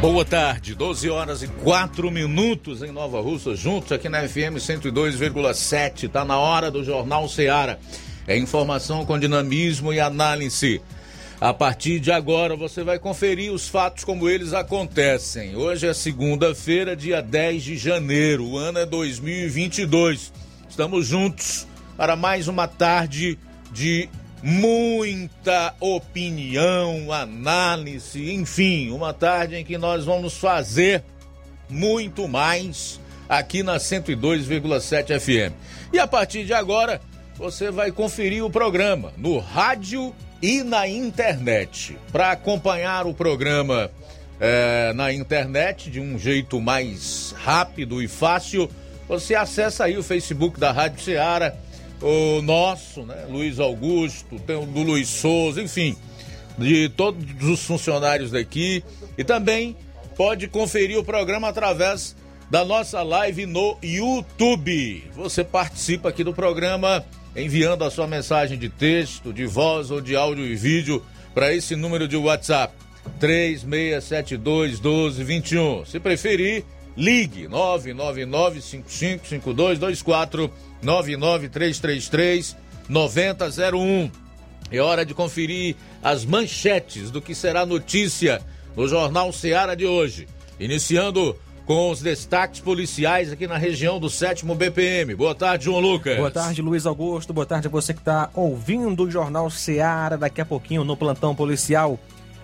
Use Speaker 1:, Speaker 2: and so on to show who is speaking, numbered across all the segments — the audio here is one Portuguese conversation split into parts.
Speaker 1: Boa tarde, 12 horas e 4 minutos em Nova Russa, juntos aqui na FM 102,7. Tá na hora do Jornal Seara. É informação com dinamismo e análise. A partir de agora você vai conferir os fatos como eles acontecem. Hoje é segunda-feira, dia 10 de janeiro, o ano é 2022. Estamos juntos para mais uma tarde de muita opinião, análise, enfim, uma tarde em que nós vamos fazer muito mais aqui na 102,7 FM. E a partir de agora, você vai conferir o programa no rádio e na internet. Para acompanhar o programa é, na internet de um jeito mais rápido e fácil, você acessa aí o Facebook da Rádio Ceará o nosso, né? Luiz Augusto, tem o do Luiz Souza, enfim, de todos os funcionários daqui. E também pode conferir o programa através da nossa live no YouTube. Você participa aqui do programa enviando a sua mensagem de texto, de voz ou de áudio e vídeo para esse número de WhatsApp 3672 1221. Se preferir, ligue 999 555224 99333 9001. É hora de conferir as manchetes do que será notícia no Jornal Seara de hoje. Iniciando com os destaques policiais aqui na região do 7 BPM. Boa tarde, João Lucas.
Speaker 2: Boa tarde, Luiz Augusto. Boa tarde a você que está ouvindo o Jornal Seara. Daqui a pouquinho, no plantão policial,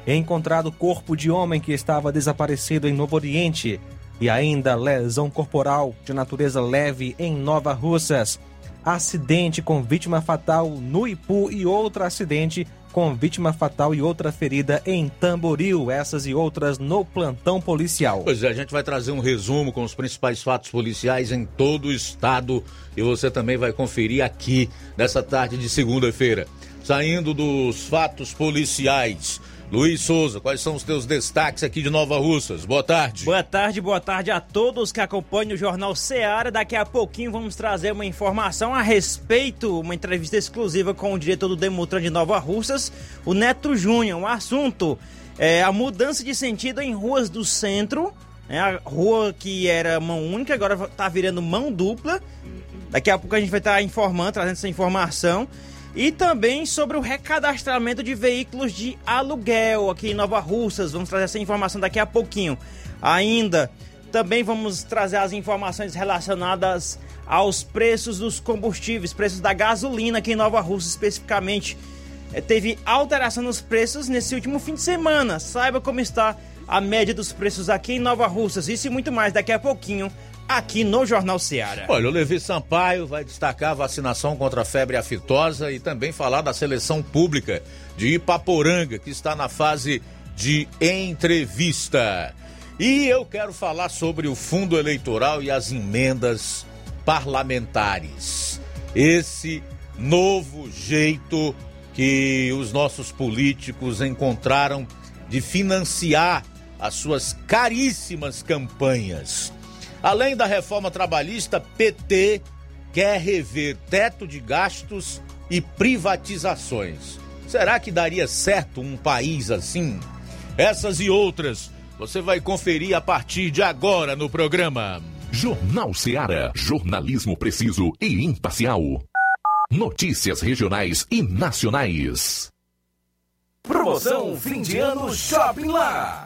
Speaker 2: é encontrado corpo de homem que estava desaparecido em Novo Oriente e ainda lesão corporal de natureza leve em Nova Russas. Acidente com vítima fatal no Ipu e outro acidente com vítima fatal e outra ferida em Tamboril. Essas e outras no plantão policial.
Speaker 1: Pois é, a gente vai trazer um resumo com os principais fatos policiais em todo o estado e você também vai conferir aqui nessa tarde de segunda-feira. Saindo dos fatos policiais. Luiz Souza, quais são os teus destaques aqui de Nova Russas? Boa tarde.
Speaker 3: Boa tarde, boa tarde a todos que acompanham o Jornal Seara. Daqui a pouquinho vamos trazer uma informação a respeito, uma entrevista exclusiva com o diretor do Demutran de Nova Russas, o Neto Júnior. Um assunto é a mudança de sentido em ruas do centro, né? a rua que era mão única, agora está virando mão dupla. Daqui a pouco a gente vai estar informando, trazendo essa informação e também sobre o recadastramento de veículos de aluguel aqui em Nova Russas. Vamos trazer essa informação daqui a pouquinho. Ainda também vamos trazer as informações relacionadas aos preços dos combustíveis, preços da gasolina aqui em Nova Russa especificamente. É, teve alteração nos preços nesse último fim de semana. Saiba como está a média dos preços aqui em Nova Russas. Isso e muito mais daqui a pouquinho aqui no Jornal Seara.
Speaker 1: Olha, o Levi Sampaio vai destacar a vacinação contra a febre aftosa e também falar da seleção pública de Ipaporanga, que está na fase de entrevista. E eu quero falar sobre o fundo eleitoral e as emendas parlamentares. Esse novo jeito que os nossos políticos encontraram de financiar as suas caríssimas campanhas. Além da reforma trabalhista, PT quer rever teto de gastos e privatizações. Será que daria certo um país assim? Essas e outras você vai conferir a partir de agora no programa.
Speaker 4: Jornal Seara. Jornalismo preciso e imparcial. Notícias regionais e nacionais.
Speaker 5: Promoção fim de ano Shopping Lá.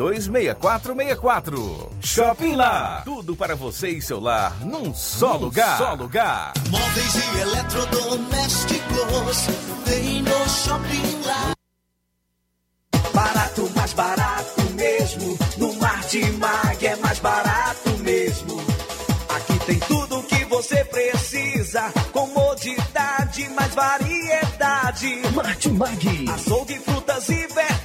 Speaker 5: 36726464. Shopping Lá. Tudo para você e seu lar num só num lugar. Só lugar.
Speaker 6: Móveis e eletrodomésticos tem no Shopping Lá. Barato, mais barato mesmo. No Martimag é mais barato mesmo. Aqui tem tudo o que você precisa. Comodidade, mais variedade.
Speaker 7: Martimag.
Speaker 6: Açougue, frutas e verduras.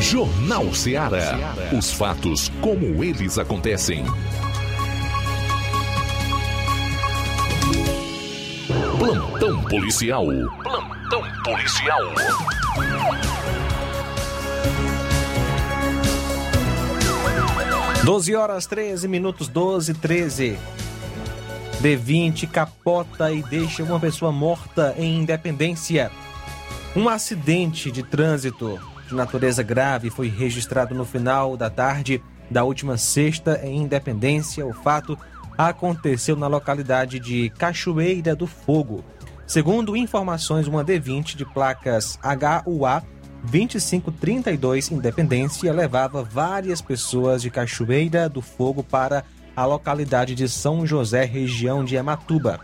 Speaker 8: Jornal Ceará. Os fatos como eles acontecem. Plantão policial. Plantão policial.
Speaker 2: Doze horas 13 minutos 12 13. D20 capota e deixa uma pessoa morta em Independência. Um acidente de trânsito de natureza grave foi registrado no final da tarde da última sexta em Independência. O fato aconteceu na localidade de Cachoeira do Fogo. Segundo informações, uma D20 de placas HUA 2532 Independência levava várias pessoas de Cachoeira do Fogo para a localidade de São José, região de Amatuba.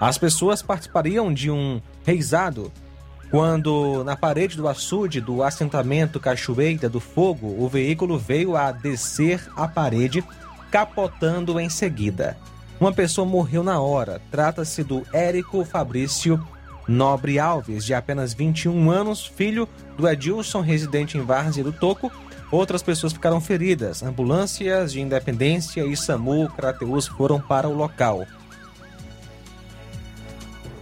Speaker 2: As pessoas participariam de um reizado quando, na parede do açude do assentamento Cachoeira do Fogo, o veículo veio a descer a parede, capotando em seguida. Uma pessoa morreu na hora. Trata-se do Érico Fabrício Nobre Alves, de apenas 21 anos, filho do Edilson, residente em Várzea do Toco, Outras pessoas ficaram feridas. Ambulâncias de Independência e SAMU Crateus foram para o local.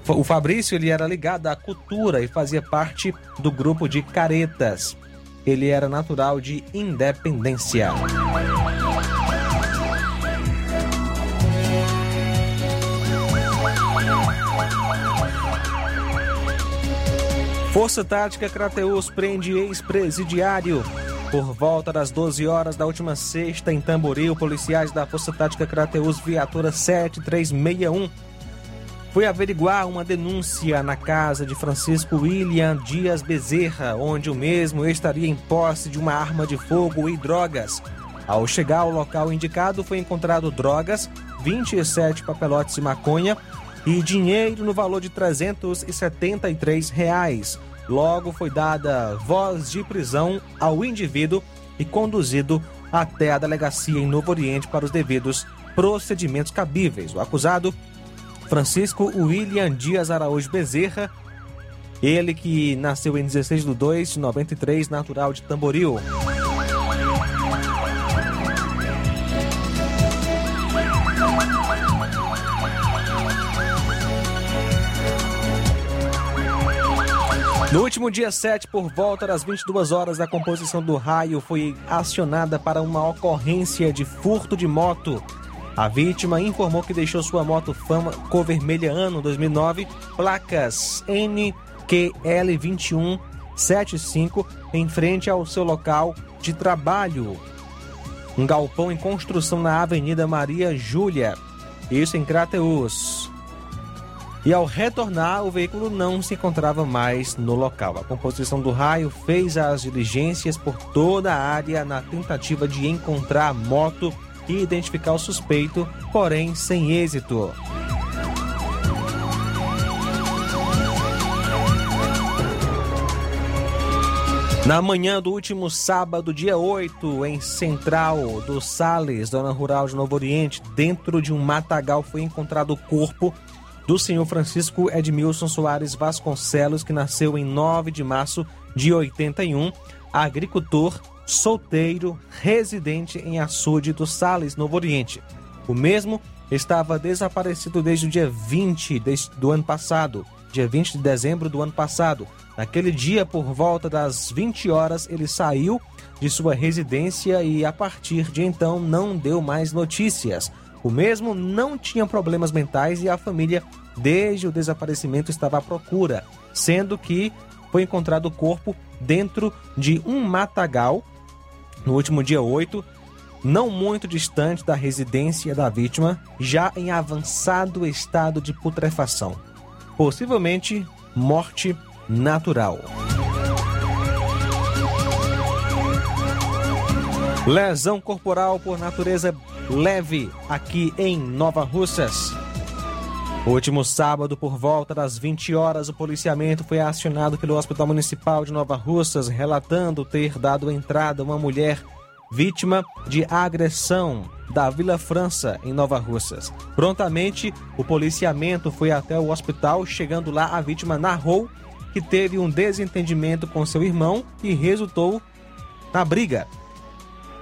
Speaker 2: O Fabrício ele era ligado à cultura e fazia parte do grupo de caretas. Ele era natural de Independência. Força Tática Crateus prende ex-presidiário. Por volta das 12 horas da última sexta, em Tamboril, policiais da Força Tática Crateus, viatura 7361, foi averiguar uma denúncia na casa de Francisco William Dias Bezerra, onde o mesmo estaria em posse de uma arma de fogo e drogas. Ao chegar ao local indicado, foi encontrado drogas, 27 papelotes de maconha e dinheiro no valor de 373 reais. Logo foi dada voz de prisão ao indivíduo e conduzido até a delegacia em Novo Oriente para os devidos procedimentos cabíveis. O acusado, Francisco William Dias Araújo Bezerra, ele que nasceu em 16 de 2 de 93, natural de Tamboril. No último dia 7, por volta das 22 horas, a composição do raio foi acionada para uma ocorrência de furto de moto. A vítima informou que deixou sua moto Fama cor vermelha ano 2009, placas NQL2175, em frente ao seu local de trabalho. Um galpão em construção na Avenida Maria Júlia, isso em Crateus. E ao retornar, o veículo não se encontrava mais no local. A composição do raio fez as diligências por toda a área na tentativa de encontrar a moto e identificar o suspeito, porém sem êxito. Na manhã do último sábado, dia 8, em Central do Sales, zona rural de Novo Oriente, dentro de um matagal foi encontrado o corpo do senhor Francisco Edmilson Soares Vasconcelos, que nasceu em 9 de março de 81, agricultor, solteiro, residente em Açude do Sales, Novo Oriente. O mesmo estava desaparecido desde o dia 20 do ano passado, dia 20 de dezembro do ano passado. Naquele dia, por volta das 20 horas, ele saiu de sua residência e, a partir de então, não deu mais notícias. O mesmo não tinha problemas mentais e a família, desde o desaparecimento, estava à procura, sendo que foi encontrado o corpo dentro de um matagal no último dia 8, não muito distante da residência da vítima, já em avançado estado de putrefação. Possivelmente morte natural. Lesão corporal por natureza leve aqui em Nova Russas. Último sábado, por volta das 20 horas, o policiamento foi acionado pelo Hospital Municipal de Nova Russas, relatando ter dado entrada uma mulher vítima de agressão da Vila França, em Nova Russas. Prontamente, o policiamento foi até o hospital, chegando lá, a vítima narrou que teve um desentendimento com seu irmão e resultou na briga.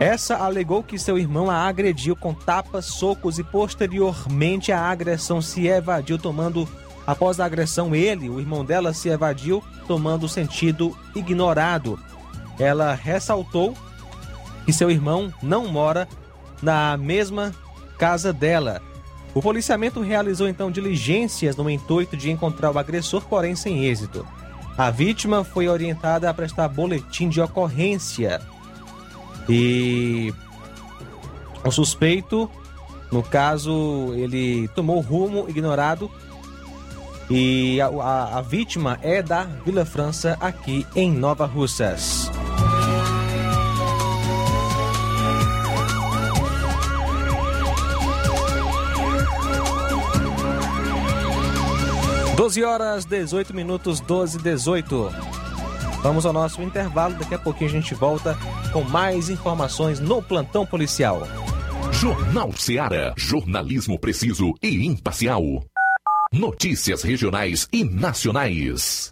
Speaker 2: Essa alegou que seu irmão a agrediu com tapas, socos e posteriormente a agressão se evadiu tomando após a agressão ele, o irmão dela se evadiu tomando sentido ignorado. Ela ressaltou que seu irmão não mora na mesma casa dela. O policiamento realizou então diligências no intuito de encontrar o agressor, porém sem êxito. A vítima foi orientada a prestar boletim de ocorrência e o suspeito, no caso, ele tomou rumo ignorado e a, a, a vítima é da Vila França, aqui em Nova Russas. Doze horas, 18 minutos, 12 18. Vamos ao nosso intervalo, daqui a pouquinho a gente volta com mais informações no plantão policial.
Speaker 9: Jornal Seara. Jornalismo preciso e imparcial. Notícias regionais e nacionais.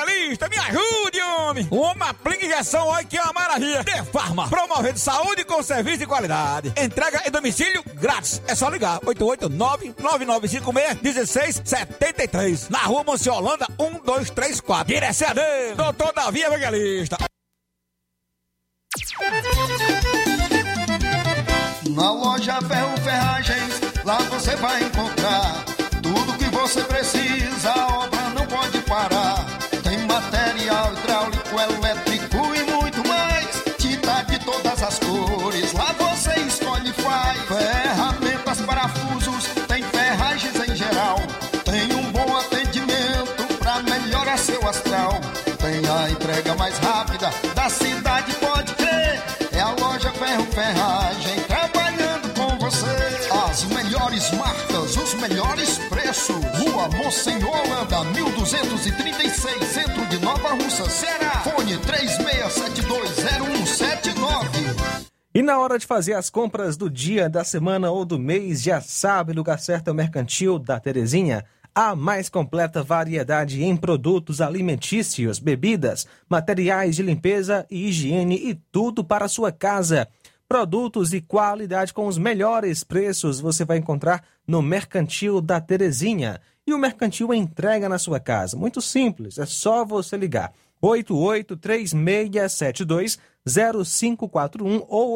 Speaker 10: me ajude, homem. Uma aplica injeção, olha que é uma maravilha. De Farma, promovendo saúde com serviço de qualidade. Entrega em domicílio grátis. É só ligar, 889-9956-1673. Na rua Monsiolanda, 1234. Direção a Deus, doutor Davi Evangelista.
Speaker 11: Na loja Ferro Ferragens, lá você vai encontrar tudo que você precisa, cidade, pode crer. É a loja Ferro Ferragem trabalhando com você. As melhores marcas, os melhores preços. Rua Mocenola, Holanda, 1236, centro de Nova Russa, Ceará. Fone 36720179.
Speaker 2: E na hora de fazer as compras do dia, da semana ou do mês, já sabe, lugar certo é o Mercantil da Terezinha. A mais completa variedade em produtos alimentícios, bebidas, materiais de limpeza e higiene e tudo para a sua casa. Produtos e qualidade com os melhores preços você vai encontrar no Mercantil da Terezinha. E o Mercantil entrega na sua casa. Muito simples, é só você ligar. 8836720541 ou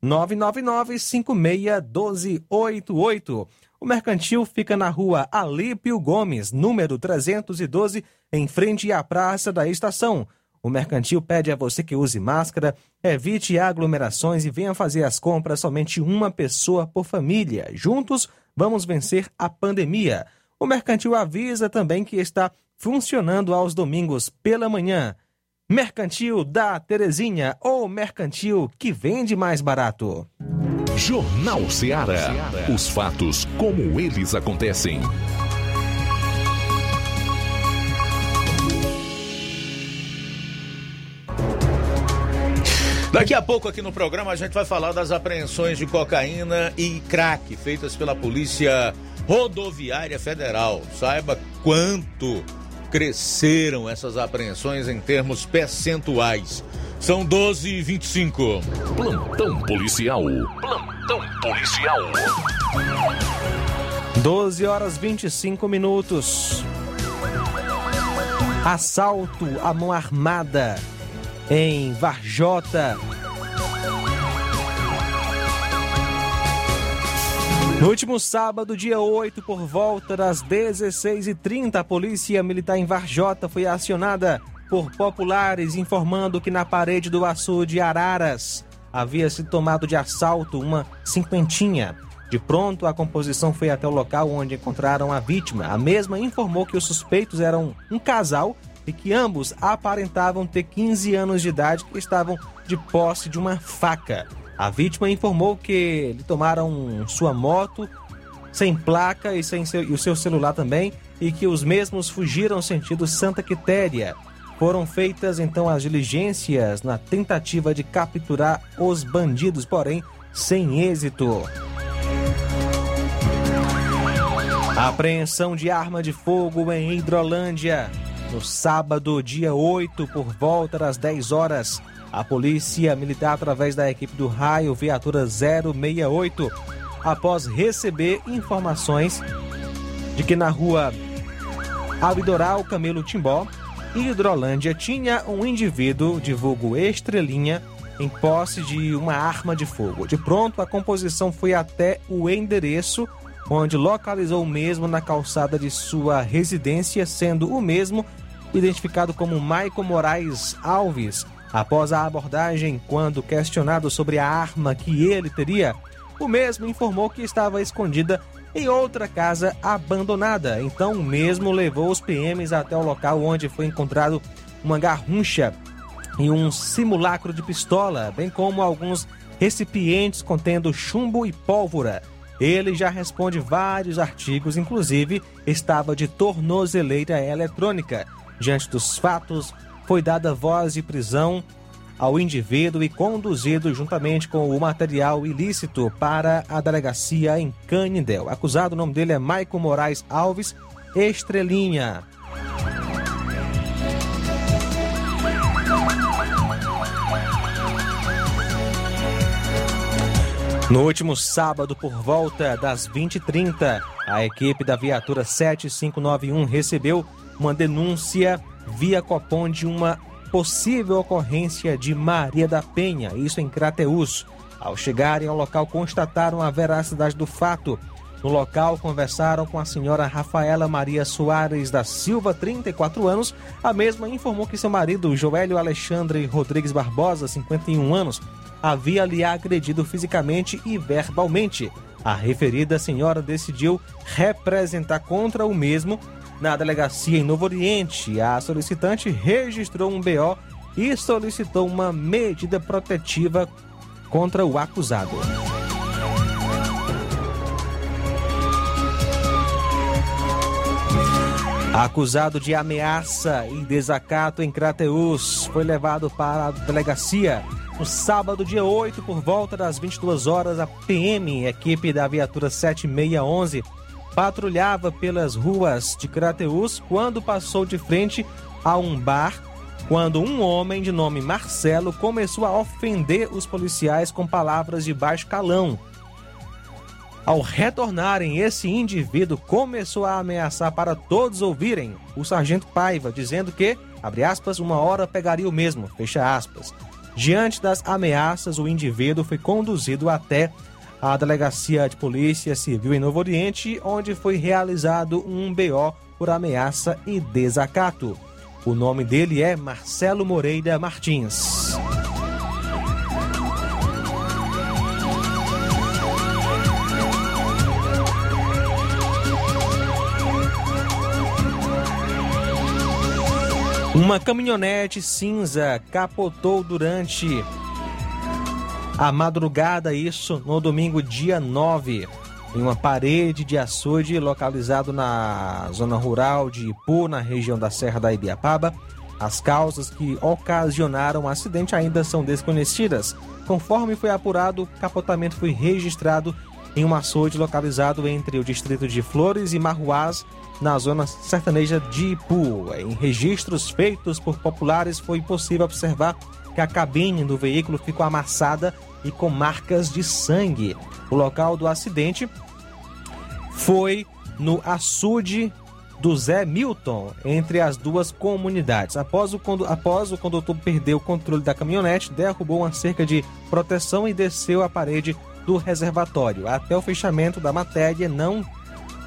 Speaker 2: 88999561288. O Mercantil fica na rua Alípio Gomes, número 312, em frente à Praça da Estação. O Mercantil pede a você que use máscara, evite aglomerações e venha fazer as compras somente uma pessoa por família. Juntos, vamos vencer a pandemia. O Mercantil avisa também que está funcionando aos domingos pela manhã. Mercantil da Terezinha ou Mercantil que vende mais barato.
Speaker 8: Jornal Ceará. Os fatos como eles acontecem.
Speaker 1: Daqui a pouco aqui no programa a gente vai falar das apreensões de cocaína e crack feitas pela Polícia Rodoviária Federal. Saiba quanto cresceram essas apreensões em termos percentuais. São 12 e 25.
Speaker 8: Plantão policial. Plantão policial.
Speaker 2: 12 horas 25 minutos. Assalto à mão armada em Varjota. No último sábado, dia 8, por volta das 16h30, a Polícia Militar em Varjota foi acionada por populares informando que na parede do açude Araras havia sido tomado de assalto uma cinquentinha. De pronto, a composição foi até o local onde encontraram a vítima. A mesma informou que os suspeitos eram um casal e que ambos aparentavam ter 15 anos de idade e estavam de posse de uma faca. A vítima informou que lhe tomaram sua moto sem placa e, sem seu, e o seu celular também e que os mesmos fugiram sentido Santa Quitéria. Foram feitas então as diligências na tentativa de capturar os bandidos, porém sem êxito. A apreensão de arma de fogo em Hidrolândia. No sábado, dia 8, por volta das 10 horas, a Polícia Militar, através da equipe do Raio Viatura 068, após receber informações de que na rua Abidoral Camelo Timbó, Hidrolândia, tinha um indivíduo de vulgo Estrelinha em posse de uma arma de fogo. De pronto, a composição foi até o endereço onde localizou o mesmo na calçada de sua residência, sendo o mesmo identificado como Maicon Moraes Alves. Após a abordagem, quando questionado sobre a arma que ele teria, o mesmo informou que estava escondida em outra casa abandonada. Então, mesmo levou os PMs até o local onde foi encontrado uma garruncha e um simulacro de pistola, bem como alguns recipientes contendo chumbo e pólvora. Ele já responde vários artigos, inclusive estava de tornozeleira eletrônica. Diante dos fatos, foi dada voz de prisão ao indivíduo e conduzido juntamente com o material ilícito para a delegacia em Canindel. Acusado, o nome dele é Maico Moraes Alves Estrelinha. No último sábado, por volta das 20h30, a equipe da viatura 7591 recebeu uma denúncia via Copom de uma possível ocorrência de Maria da Penha, isso em Crateús. Ao chegarem ao local, constataram a veracidade do fato. No local, conversaram com a senhora Rafaela Maria Soares da Silva, 34 anos. A mesma informou que seu marido, Joélio Alexandre Rodrigues Barbosa, 51 anos, havia lhe agredido fisicamente e verbalmente. A referida senhora decidiu representar contra o mesmo na delegacia em Novo Oriente. A solicitante registrou um BO e solicitou uma medida protetiva contra o acusado. Acusado de ameaça e desacato em Crateus, foi levado para a delegacia no sábado, dia 8, por volta das 22 horas. A PM, equipe da viatura 7611, patrulhava pelas ruas de Crateus quando passou de frente a um bar quando um homem de nome Marcelo começou a ofender os policiais com palavras de baixo calão. Ao retornarem, esse indivíduo começou a ameaçar para todos ouvirem o sargento Paiva, dizendo que, abre aspas, uma hora pegaria o mesmo, fecha aspas. Diante das ameaças, o indivíduo foi conduzido até a Delegacia de Polícia Civil em Novo Oriente, onde foi realizado um BO por ameaça e desacato. O nome dele é Marcelo Moreira Martins. Uma caminhonete cinza capotou durante a madrugada, isso no domingo, dia 9, em uma parede de açude localizado na zona rural de Ipu, na região da Serra da Ibiapaba. As causas que ocasionaram o acidente ainda são desconhecidas. Conforme foi apurado, o capotamento foi registrado em um açude localizado entre o distrito de Flores e Marruás, na zona sertaneja de Ipu. Em registros feitos por populares, foi possível observar que a cabine do veículo ficou amassada e com marcas de sangue. O local do acidente foi no açude do Zé Milton, entre as duas comunidades. Após o, após o condutor perder o controle da caminhonete, derrubou uma cerca de proteção e desceu a parede do reservatório. Até o fechamento da matéria, não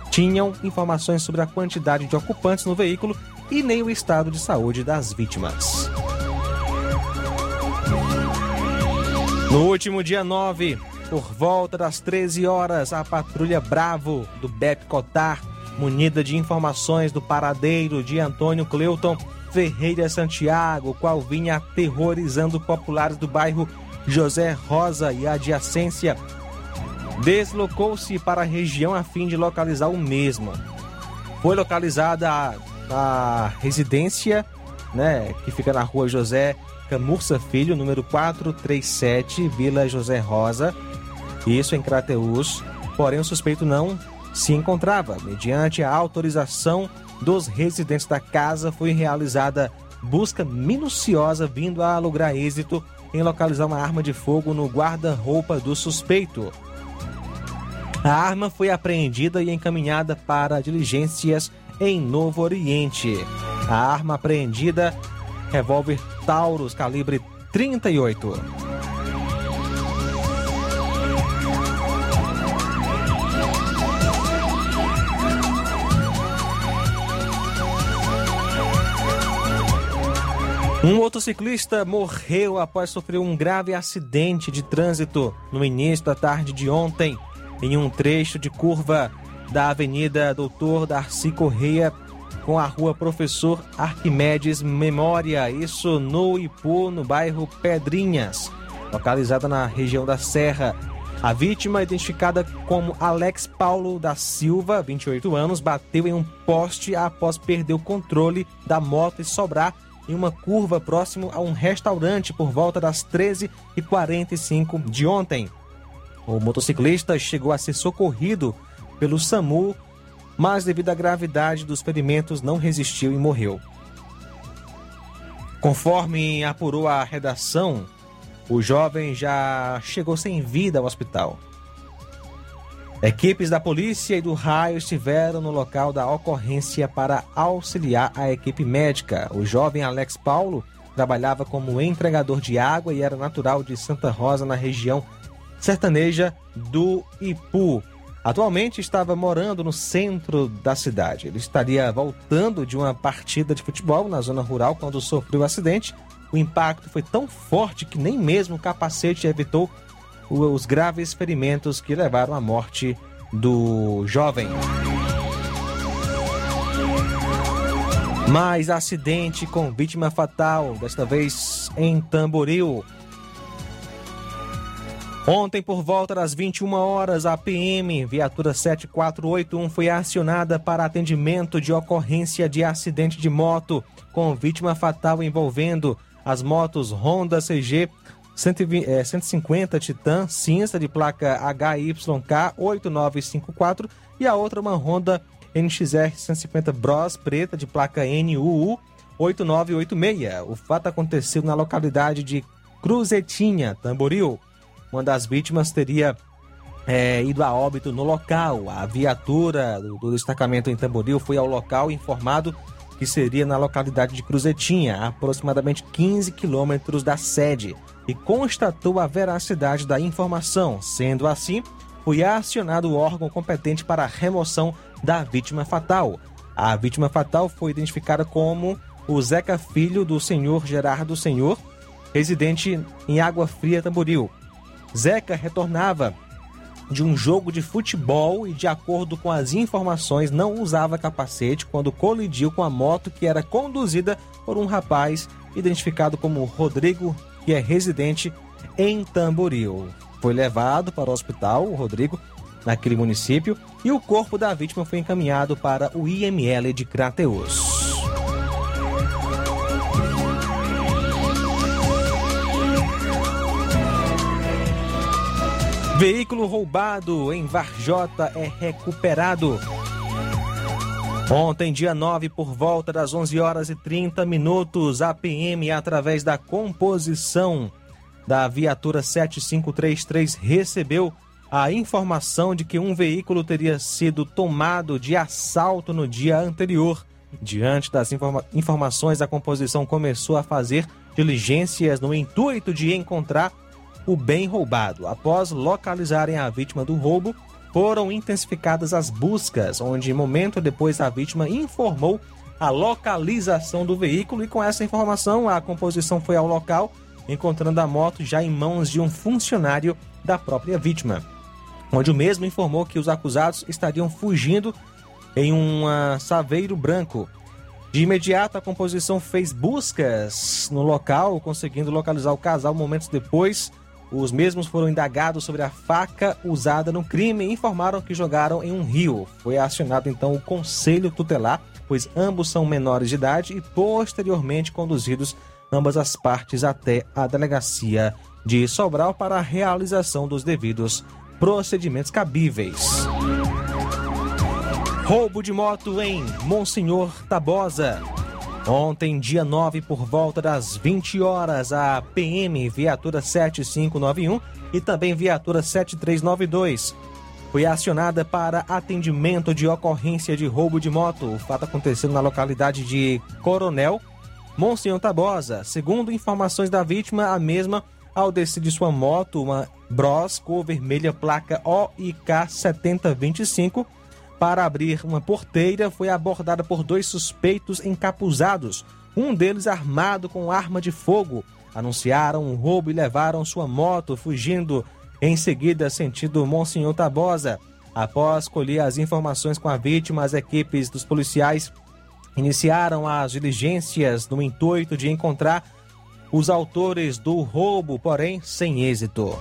Speaker 2: tinham informações sobre a quantidade de ocupantes no veículo e nem o estado de saúde das vítimas. No último dia 9, por volta das 13 horas, a patrulha Bravo do BEP Cotar, munida de informações do paradeiro de Antônio Cleuton Ferreira Santiago, qual vinha aterrorizando populares do bairro José Rosa e adjacência, deslocou-se para a região a fim de localizar o mesmo. Foi localizada a, a residência, né, que fica na rua José Camurça Filho, número 437, Vila José Rosa, isso em Crateús. Porém, o suspeito não se encontrava. Mediante a autorização dos residentes da casa, foi realizada busca minuciosa vindo a lograr êxito em localizar uma arma de fogo no guarda-roupa do suspeito. A arma foi apreendida e encaminhada para diligências em Novo Oriente. A arma apreendida, revólver Taurus calibre 38. Um motociclista morreu após sofrer um grave acidente de trânsito no início da tarde de ontem, em um trecho de curva da Avenida Doutor Darcy Correia com a rua Professor Arquimedes Memória, isso no Ipu, no bairro Pedrinhas, localizada na região da Serra. A vítima, identificada como Alex Paulo da Silva, 28 anos, bateu em um poste após perder o controle da moto e sobrar em uma curva próximo a um restaurante por volta das 13h45 de ontem. O motociclista chegou a ser socorrido pelo SAMU, mas devido à gravidade dos ferimentos não resistiu e morreu. Conforme apurou a redação, o jovem já chegou sem vida ao hospital. Equipes da polícia e do raio estiveram no local da ocorrência para auxiliar a equipe médica. O jovem Alex Paulo trabalhava como entregador de água e era natural de Santa Rosa, na região sertaneja do Ipu. Atualmente estava morando no centro da cidade. Ele estaria voltando de uma partida de futebol na zona rural quando sofreu o acidente. O impacto foi tão forte que nem mesmo o capacete evitou os graves ferimentos que levaram à morte do jovem. Mais acidente com vítima fatal, desta vez em Tamboril. Ontem, por volta das 21 horas, a PM, viatura 7481, foi acionada para atendimento de ocorrência de acidente de moto com vítima fatal envolvendo as motos Honda CG 150 é, Titan cinza de placa HYK 8954 e a outra uma Honda NXR 150 Bros preta de placa NUU 8986. O fato aconteceu na localidade de Cruzetinha, Tamboril. Uma das vítimas teria é, ido a óbito no local. A viatura do, do destacamento em Tamboril foi ao local informado que seria na localidade de Cruzetinha, a aproximadamente 15 quilômetros da sede, e constatou a veracidade da informação. Sendo assim, foi acionado o órgão competente para a remoção da vítima fatal. A vítima fatal foi identificada como o Zeca Filho do senhor Gerardo Senhor, residente em Água Fria, Tamboril. Zeca retornava de um jogo de futebol e, de acordo com as informações, não usava capacete quando colidiu com a moto que era conduzida por um rapaz identificado como Rodrigo, que é residente em Tamboril. Foi levado para o hospital, o Rodrigo, naquele município, e o corpo da vítima foi encaminhado para o IML de Crateus. Veículo roubado em Varjota é recuperado. Ontem, dia 9, por volta das 11 horas e 30 minutos, a PM, através da composição da viatura 7533, recebeu a informação de que um veículo teria sido tomado de assalto no dia anterior. Diante das informa informações, a composição começou a fazer diligências no intuito de encontrar o bem roubado. Após localizarem a vítima do roubo, foram intensificadas as buscas, onde momento depois a vítima informou a localização do veículo e com essa informação a composição foi ao local, encontrando a moto já em mãos de um funcionário da própria vítima, onde o mesmo informou que os acusados estariam fugindo em um saveiro branco. De imediato, a composição fez buscas no local, conseguindo localizar o casal momentos depois. Os mesmos foram indagados sobre a faca usada no crime e informaram que jogaram em um rio. Foi acionado então o conselho tutelar, pois ambos são menores de idade e posteriormente conduzidos ambas as partes até a delegacia de Sobral para a realização dos devidos procedimentos cabíveis. Roubo de moto em Monsenhor Tabosa. Ontem, dia 9, por volta das 20 horas, a PM Viatura 7591 e também Viatura 7392 foi acionada para atendimento de ocorrência de roubo de moto. O fato aconteceu na localidade de Coronel, Monsenhor Tabosa. Segundo informações da vítima, a mesma, ao descer de sua moto, uma Bros cor vermelha placa OIK 7025, para abrir uma porteira, foi abordada por dois suspeitos encapuzados, um deles armado com arma de fogo. Anunciaram um roubo e levaram sua moto, fugindo em seguida sentido Monsenhor Tabosa. Após colher as informações com a vítima, as equipes dos policiais iniciaram as diligências no intuito de encontrar os autores do roubo, porém sem êxito.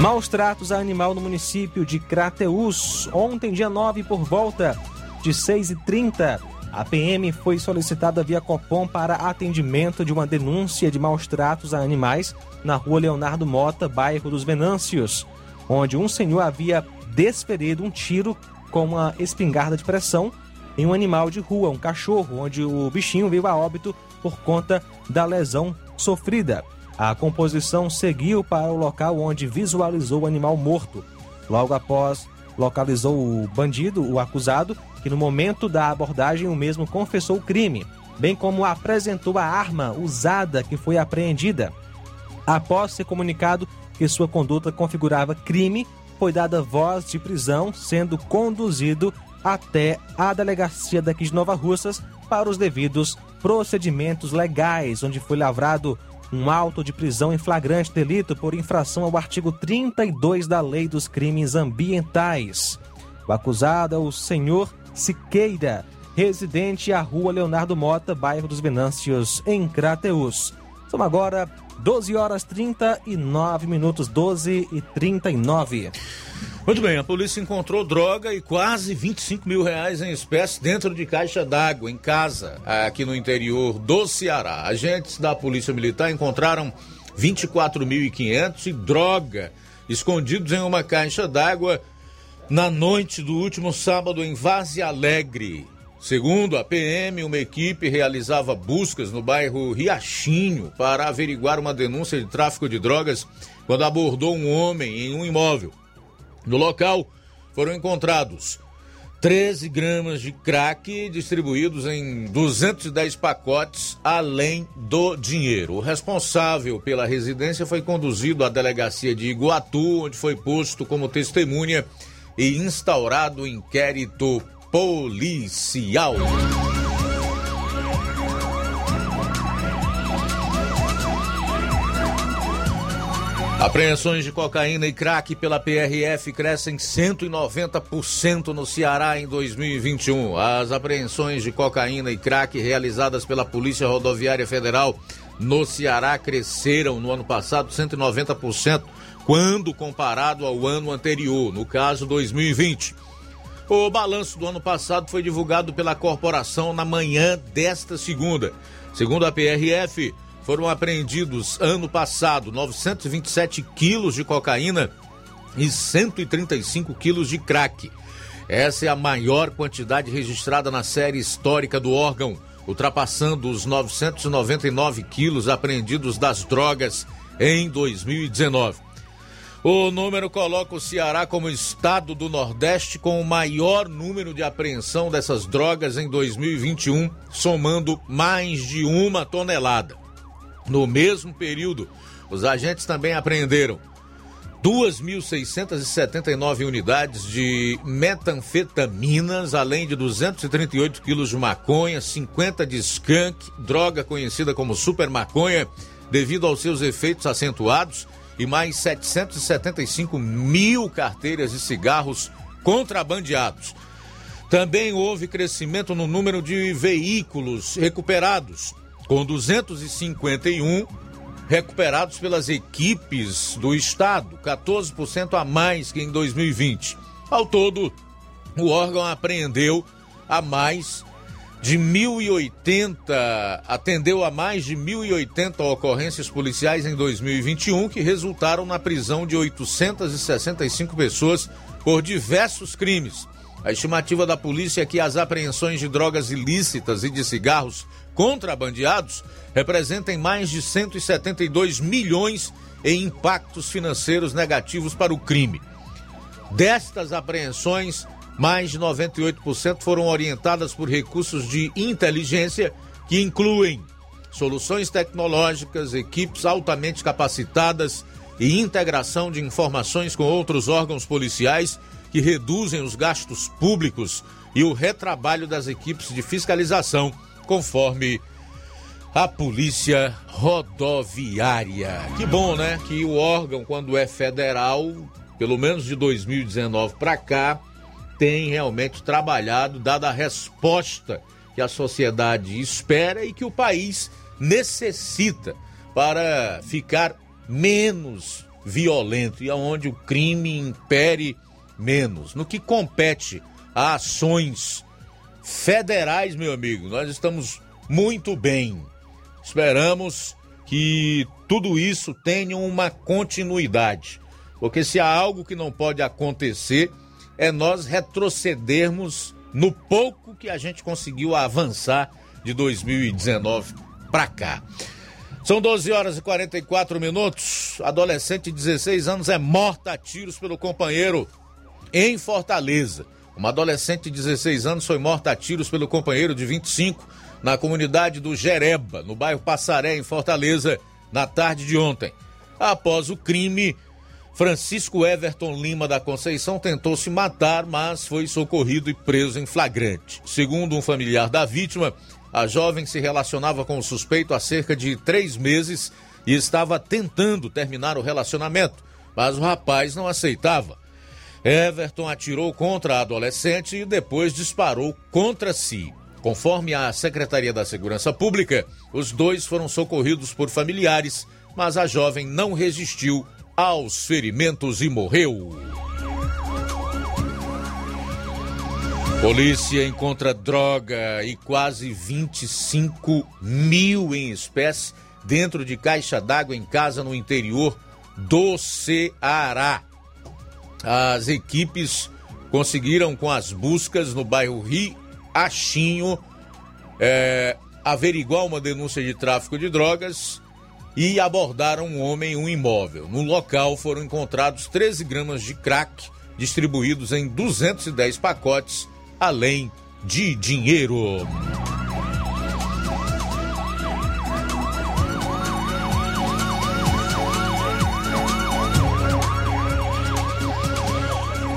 Speaker 2: Maus tratos a animal no município de Crateus. Ontem, dia 9, por volta de 6h30, a PM foi solicitada via Copom para atendimento de uma denúncia de maus tratos a animais na rua Leonardo Mota, bairro dos Venâncios, onde um senhor havia desferido um tiro com uma espingarda de pressão em um animal de rua, um cachorro, onde o bichinho veio a óbito por conta da lesão sofrida. A composição seguiu para o local onde visualizou o animal morto. Logo após, localizou o bandido, o acusado, que no momento da abordagem o mesmo confessou o crime, bem como apresentou a arma usada que foi apreendida. Após ser comunicado que sua conduta configurava crime, foi dada voz de prisão, sendo conduzido até a delegacia daqui de Nova Russas para os devidos procedimentos legais, onde foi lavrado um auto de prisão em flagrante delito por infração ao artigo 32 da Lei dos Crimes Ambientais. O acusado é o senhor Siqueira, residente à rua Leonardo Mota, bairro dos Venâncios, em Crateus. São agora 12 horas 39 minutos, 12 e 39.
Speaker 1: Muito bem, a polícia encontrou droga e quase 25 mil reais em espécie dentro de caixa d'água em casa, aqui no interior do Ceará. Agentes da Polícia Militar encontraram 24.500 e droga escondidos em uma caixa d'água na noite do último sábado em Vaze Alegre. Segundo a PM, uma equipe realizava buscas no bairro Riachinho para averiguar uma denúncia de tráfico de drogas quando abordou um homem em um imóvel. No local foram encontrados 13 gramas de crack distribuídos em 210 pacotes, além do dinheiro. O responsável pela residência foi conduzido à delegacia de Iguatu, onde foi posto como testemunha e instaurado inquérito policial. Apreensões de cocaína e crack pela PRF crescem 190% no Ceará em 2021. As apreensões de cocaína e crack realizadas pela Polícia Rodoviária Federal no Ceará cresceram no ano passado 190% quando comparado ao ano anterior, no caso 2020. O balanço do ano passado foi divulgado pela corporação na manhã desta segunda. Segundo a PRF, foram apreendidos ano passado 927 quilos de cocaína e 135 quilos de crack. Essa é a maior quantidade registrada na série histórica do órgão, ultrapassando os 999 quilos apreendidos das drogas em 2019. O número coloca o Ceará como estado do Nordeste com o maior número de apreensão dessas drogas em 2021, somando mais de uma tonelada. No mesmo período, os agentes também apreenderam 2.679 unidades de metanfetaminas, além de 238 quilos de maconha, 50 de skunk, droga conhecida como super maconha, devido aos seus efeitos acentuados, e mais 775 mil carteiras de cigarros contrabandeados. Também houve crescimento no número de veículos recuperados, com 251 recuperados pelas equipes do estado, 14% a mais que em 2020. Ao todo, o órgão apreendeu a mais de 1.080, atendeu a mais de 1.080 ocorrências policiais em 2021, que resultaram na prisão de 865 pessoas por diversos crimes. A estimativa da polícia é que as apreensões de drogas ilícitas e de cigarros contrabandeados representem mais de 172 milhões em impactos financeiros negativos para o crime. Destas apreensões, mais de 98% foram orientadas por recursos de inteligência que incluem soluções tecnológicas, equipes altamente capacitadas e integração de informações com outros órgãos policiais que reduzem os gastos públicos e o retrabalho das equipes de fiscalização conforme a Polícia Rodoviária. Que bom, né? Que o órgão, quando é federal, pelo menos de 2019 para cá, tem realmente trabalhado, dada a resposta que a sociedade espera e que o país necessita para ficar menos violento e aonde o crime impere menos. No que compete a ações federais, meu amigo, nós estamos muito bem. Esperamos que tudo isso tenha uma continuidade. Porque se há algo que não pode acontecer, é nós retrocedermos no pouco que a gente conseguiu avançar de 2019 para cá. São 12 horas e 44 minutos. Adolescente de 16 anos é morta a tiros pelo companheiro em Fortaleza. Uma adolescente de 16 anos foi morta a tiros pelo companheiro de 25 na comunidade do Jereba, no bairro Passaré, em Fortaleza, na tarde de ontem. Após o crime, Francisco Everton Lima da Conceição tentou se matar, mas foi socorrido e preso em flagrante. Segundo um familiar da vítima, a jovem se relacionava com o suspeito há cerca de três meses e estava tentando terminar o relacionamento, mas o rapaz não aceitava. Everton atirou contra a adolescente e depois disparou contra si. Conforme a Secretaria da Segurança Pública, os dois foram socorridos por familiares, mas a jovem não resistiu aos ferimentos e morreu. Polícia encontra droga e quase 25 mil em espécie dentro de caixa d'água em casa no interior do Ceará. As equipes conseguiram, com as buscas no bairro Achinho é, averiguar uma denúncia de tráfico de drogas e abordaram um homem em um imóvel. No local foram encontrados 13 gramas de crack distribuídos em 210 pacotes, além de dinheiro.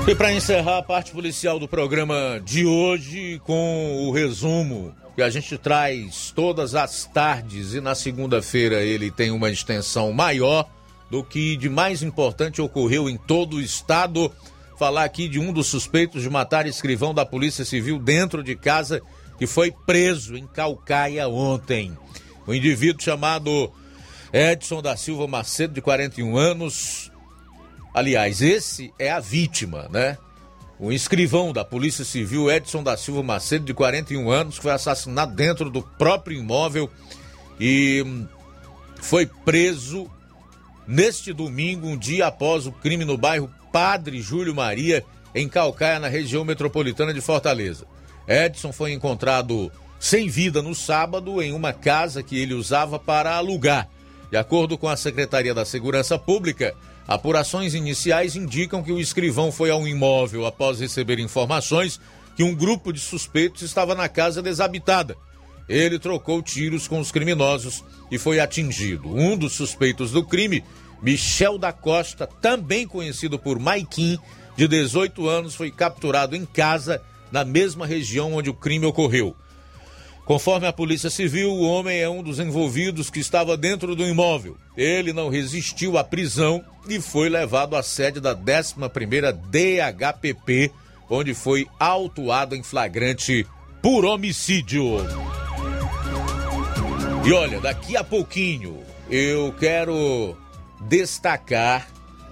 Speaker 1: E para encerrar a parte policial do programa de hoje, com o resumo que a gente traz todas as tardes e na segunda-feira ele tem uma extensão maior do que de mais importante ocorreu em todo o estado. Falar aqui de um dos suspeitos de matar escrivão da Polícia Civil dentro de casa que foi preso em Calcaia ontem. O indivíduo chamado Edson da Silva Macedo, de 41 anos, Aliás, esse é a vítima, né? O escrivão da Polícia Civil, Edson da Silva Macedo, de 41 anos, foi assassinado dentro do próprio imóvel e hum, foi preso neste domingo, um dia após o crime no bairro Padre Júlio Maria, em Calcaia, na região metropolitana de Fortaleza. Edson foi encontrado sem vida no sábado em uma casa que ele usava para alugar. De acordo com a Secretaria da Segurança Pública, Apurações iniciais indicam que o escrivão foi ao imóvel após receber informações que um grupo de suspeitos estava na casa desabitada. Ele trocou tiros com os criminosos e foi atingido. Um dos suspeitos do crime, Michel da Costa, também conhecido por Maikin, de 18 anos, foi capturado em casa na mesma região onde o crime ocorreu. Conforme a Polícia Civil, o homem é um dos envolvidos que estava dentro do imóvel. Ele não resistiu à prisão e foi levado à sede da 11ª DHPP, onde foi autuado em flagrante por homicídio. E olha, daqui a pouquinho eu quero destacar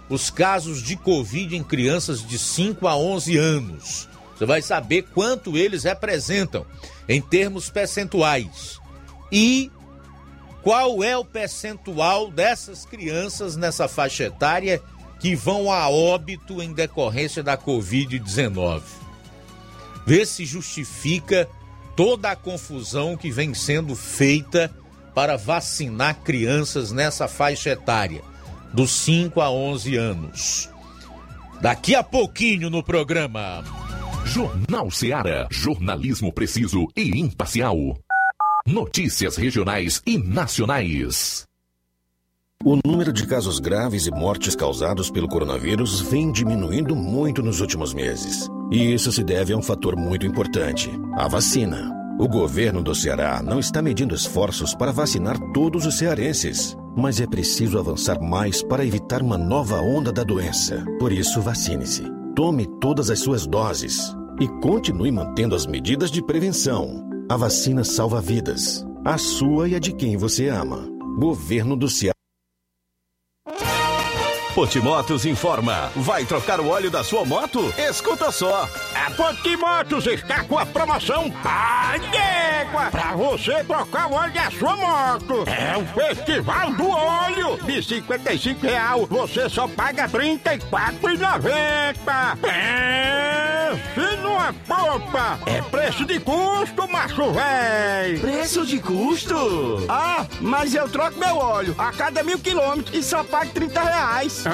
Speaker 1: os casos de Covid em crianças de 5 a 11 anos. Você vai saber quanto eles representam em termos percentuais. E qual é o percentual dessas crianças nessa faixa etária que vão a óbito em decorrência da Covid-19? Vê se justifica toda a confusão que vem sendo feita para vacinar crianças nessa faixa etária, dos 5 a 11 anos. Daqui a pouquinho no programa.
Speaker 9: Jornal Seara. Jornalismo preciso e imparcial. Notícias regionais e nacionais.
Speaker 12: O número de casos graves e mortes causados pelo coronavírus vem diminuindo muito nos últimos meses. E isso se deve a um fator muito importante: a vacina. O governo do Ceará não está medindo esforços para vacinar todos os cearenses, mas é preciso avançar mais para evitar uma nova onda da doença. Por isso, vacine-se. Tome todas as suas doses e continue mantendo as medidas de prevenção. A vacina salva vidas, a sua e a de quem você ama. Governo do Ceará.
Speaker 13: Potimotos informa. Vai trocar o óleo da sua moto? Escuta só.
Speaker 14: A Potimotos está com a promoção Ai Égua para você trocar o óleo da sua moto. É o Festival do Óleo. De 55 real, você só paga R$ 34,90. É, se numa popa. É preço de custo, macho véi.
Speaker 13: Preço de custo?
Speaker 14: Ah, mas eu troco meu óleo a cada mil quilômetros e só pago 30 reais.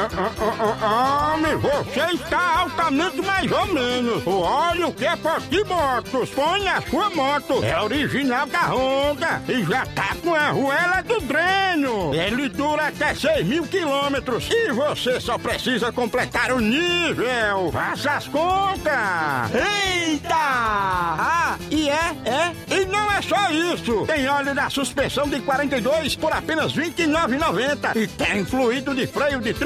Speaker 14: Homem, você está altamente mais ou menos. O óleo que é Motos põe a sua moto. É original da Honda e já tá com a arruela do dreno. Ele dura até 6 mil quilômetros e você só precisa completar o nível. Faça as contas. Eita! Ah, e é, é, e não é só isso. Tem óleo da suspensão de 42 por apenas R$ 29,90 e tem fluido de freio de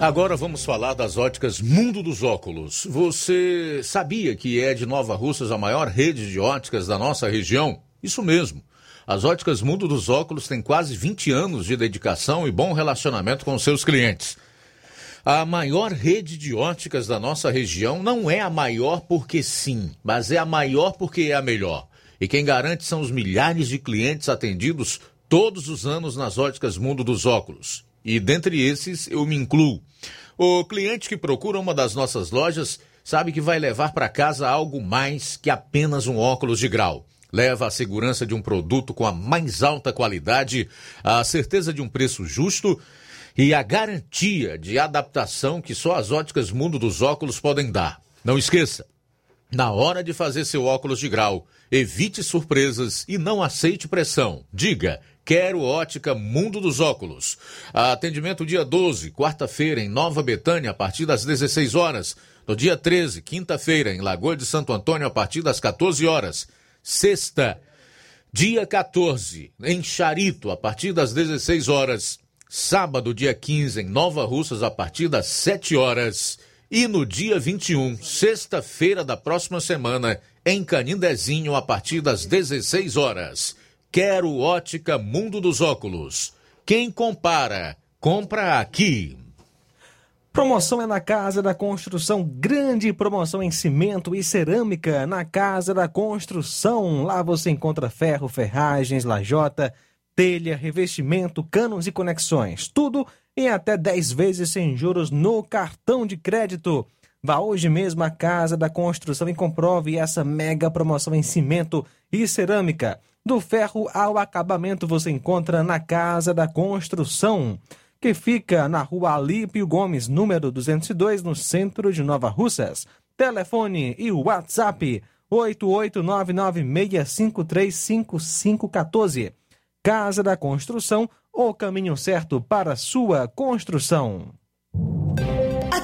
Speaker 1: Agora vamos falar das óticas Mundo dos Óculos. Você sabia que é de Nova Russas a maior rede de óticas da nossa região? Isso mesmo. As óticas Mundo dos Óculos têm quase 20 anos de dedicação e bom relacionamento com seus clientes. A maior rede de óticas da nossa região não é a maior porque sim, mas é a maior porque é a melhor. E quem garante são os milhares de clientes atendidos todos os anos nas óticas Mundo dos Óculos. E dentre esses eu me incluo. O cliente que procura uma das nossas lojas sabe que vai levar para casa algo mais que apenas um óculos de grau. Leva a segurança de um produto com a mais alta qualidade, a certeza de um preço justo e a garantia de adaptação que só as óticas Mundo dos Óculos podem dar. Não esqueça, na hora de fazer seu óculos de grau, evite surpresas e não aceite pressão. Diga, Quero Ótica Mundo dos Óculos. Atendimento dia 12, quarta-feira, em Nova Betânia, a partir das 16 horas. No dia 13, quinta-feira, em Lagoa de Santo Antônio, a partir das 14 horas. Sexta, dia 14, em Charito, a partir das 16 horas. Sábado, dia 15, em Nova Russas, a partir das 7 horas. E no dia 21, sexta-feira da próxima semana, em Canindezinho, a partir das 16 horas. Quero Ótica Mundo dos Óculos. Quem compara, compra aqui.
Speaker 2: Promoção é na Casa da Construção, grande promoção em cimento e cerâmica na Casa da Construção. Lá você encontra ferro, ferragens, lajota, telha, revestimento, canos e conexões. Tudo em até 10 vezes sem juros no cartão de crédito. Vá hoje mesmo à Casa da Construção e comprove essa mega promoção em cimento e cerâmica. Do ferro ao acabamento você encontra na Casa da Construção, que fica na rua Alípio Gomes, número 202, no centro de Nova Russas. Telefone e WhatsApp 88996535514. Casa da Construção, o caminho certo para sua construção.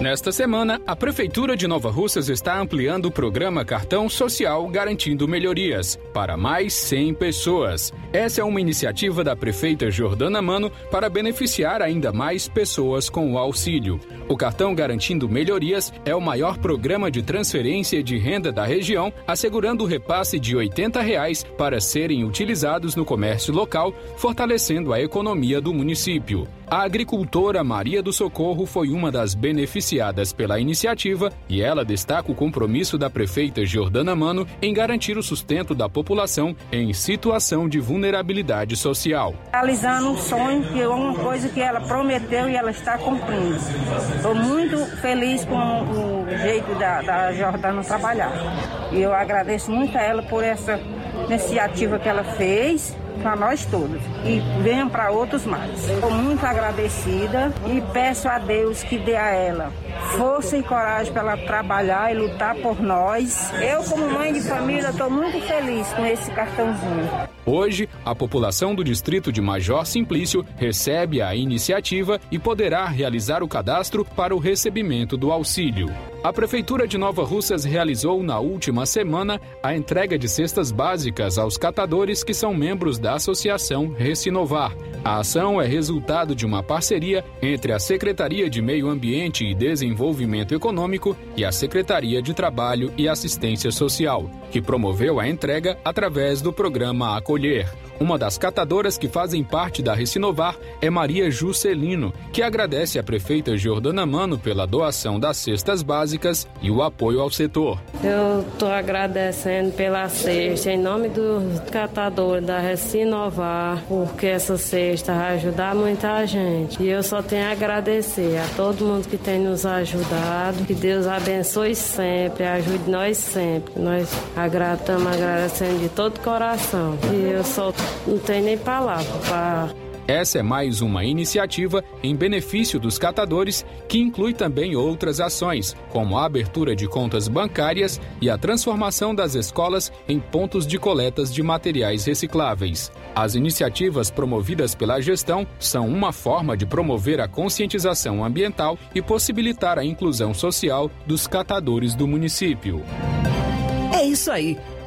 Speaker 15: Nesta semana, a Prefeitura de Nova Russas está ampliando o programa Cartão Social Garantindo Melhorias para mais 100 pessoas. Essa é uma iniciativa da prefeita Jordana Mano para beneficiar ainda mais pessoas com o auxílio. O Cartão Garantindo Melhorias é o maior programa de transferência de renda da região, assegurando o repasse de 80 reais para serem utilizados no comércio local, fortalecendo a economia do município. A agricultora Maria do Socorro foi uma das pela iniciativa e ela destaca o compromisso da prefeita Jordana Mano em garantir o sustento da população em situação de vulnerabilidade social.
Speaker 16: Realizando um sonho, que é uma coisa que ela prometeu e ela está cumprindo. Estou muito feliz com o jeito da, da Jordana trabalhar. E eu agradeço muito a ela por essa iniciativa que ela fez para nós todos e venham para outros mais. Estou muito agradecida e peço a Deus que dê a ela força e coragem para ela trabalhar e lutar por nós. Eu, como mãe de família, estou muito feliz com esse cartãozinho.
Speaker 15: Hoje, a população do distrito de Major Simplício recebe a iniciativa e poderá realizar o cadastro para o recebimento do auxílio. A Prefeitura de Nova Russas realizou na última semana a entrega de cestas básicas aos catadores que são membros da Associação Recinovar. A ação é resultado de uma parceria entre a Secretaria de Meio Ambiente e Desenvolvimento Econômico e a Secretaria de Trabalho e Assistência Social, que promoveu a entrega através do programa Acolher. Uma das catadoras que fazem parte da Recinovar é Maria Juscelino, que agradece à prefeita Jordana Mano pela doação das cestas básicas e o apoio ao setor.
Speaker 17: Eu estou agradecendo pela cesta, em nome do catador da Recinovar, porque essa cesta vai ajudar muita gente. E eu só tenho a agradecer a todo mundo que tem nos ajudado. Que Deus abençoe sempre, ajude nós sempre. Nós estamos agradecendo de todo coração. E eu só não tenho nem palavra para.
Speaker 15: Essa é mais uma iniciativa em benefício dos catadores, que inclui também outras ações, como a abertura de contas bancárias e a transformação das escolas em pontos de coletas de materiais recicláveis. As iniciativas promovidas pela gestão são uma forma de promover a conscientização ambiental e possibilitar a inclusão social dos catadores do município.
Speaker 18: É isso aí.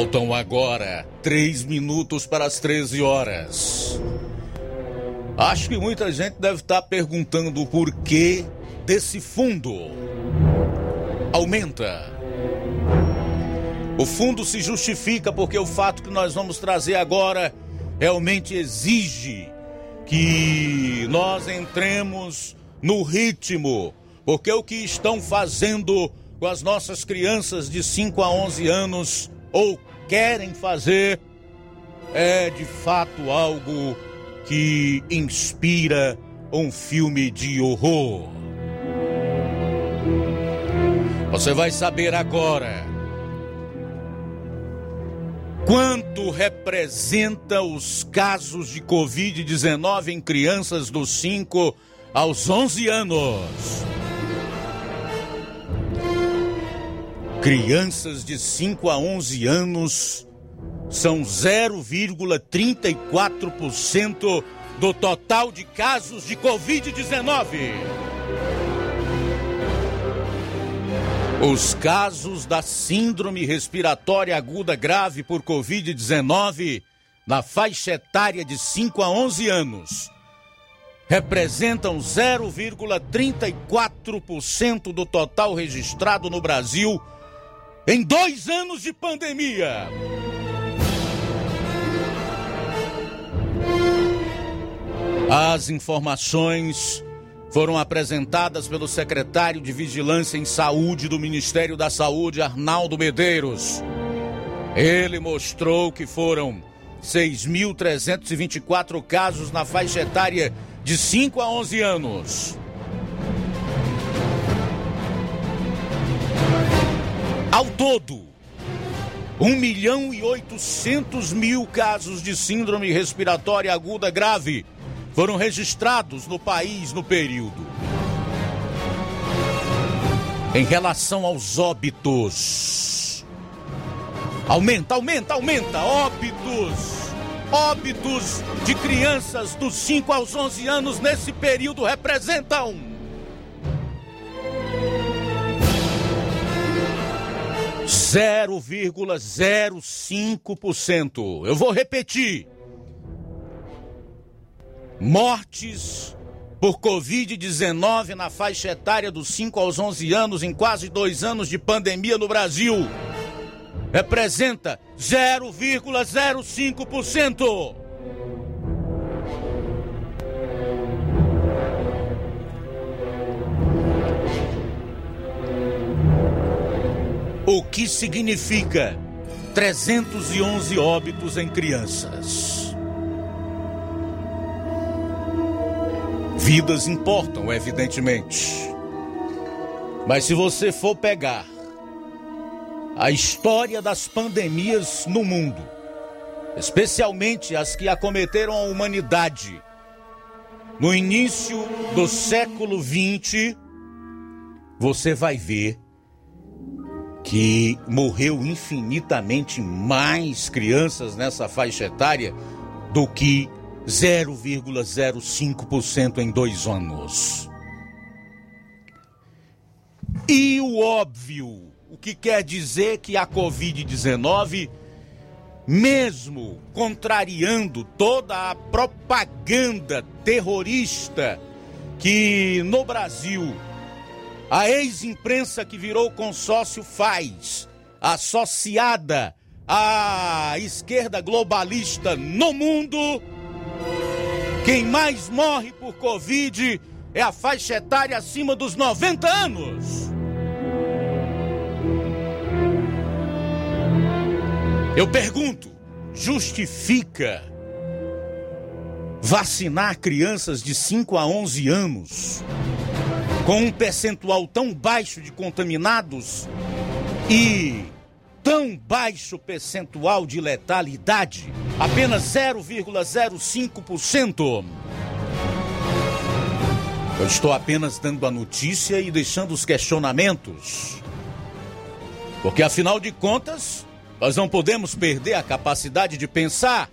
Speaker 1: Faltam agora três minutos para as 13 horas. Acho que muita gente deve estar perguntando o porquê desse fundo. Aumenta. O fundo se justifica porque o fato que nós vamos trazer agora realmente exige que nós entremos no ritmo, porque o que estão fazendo com as nossas crianças de 5 a 11 anos ou querem fazer é de fato algo que inspira um filme de horror. Você vai saber agora quanto representa os casos de Covid-19 em crianças dos 5 aos 11 anos. Crianças de 5 a 11 anos são 0,34% do total de casos de Covid-19. Os casos da síndrome respiratória aguda grave por Covid-19 na faixa etária de 5 a 11 anos representam 0,34% do total registrado no Brasil em dois anos de pandemia. As informações foram apresentadas pelo secretário de Vigilância em Saúde do Ministério da Saúde, Arnaldo Medeiros. Ele mostrou que foram 6.324 casos na faixa etária de 5 a 11 anos. Ao todo, 1 milhão e 800 mil casos de síndrome respiratória aguda grave foram registrados no país no período. Em relação aos óbitos, aumenta, aumenta, aumenta, óbitos. Óbitos de crianças dos 5 aos 11 anos nesse período representam 0,05%. Eu vou repetir. Mortes por Covid-19 na faixa etária dos 5 aos 11 anos em quase dois anos de pandemia no Brasil. Representa 0,05%. O que significa 311 óbitos em crianças? Vidas importam, evidentemente. Mas se você for pegar a história das pandemias no mundo, especialmente as que acometeram a humanidade no início do século XX, você vai ver que morreu infinitamente mais crianças nessa faixa etária do que 0,05% em dois anos. E o óbvio, o que quer dizer que a Covid-19, mesmo contrariando toda a propaganda terrorista que no Brasil a ex-imprensa que virou consórcio faz, associada à esquerda globalista no mundo, quem mais morre por Covid é a faixa etária acima dos 90 anos. Eu pergunto, justifica vacinar crianças de 5 a 11 anos com um percentual tão baixo de contaminados e tão baixo percentual de letalidade, apenas 0,05%. Eu estou apenas dando a notícia e deixando os questionamentos. Porque afinal de contas, nós não podemos perder a capacidade de pensar.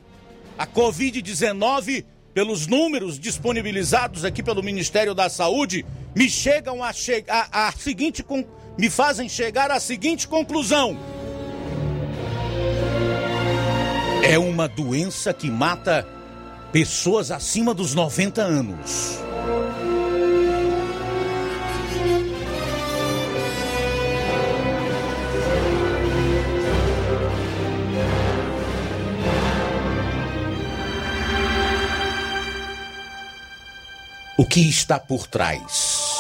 Speaker 1: A Covid-19, pelos números disponibilizados aqui pelo Ministério da Saúde, me chegam a, che a, a seguinte me fazem chegar à seguinte conclusão. É uma doença que mata pessoas acima dos 90 anos. O que está por trás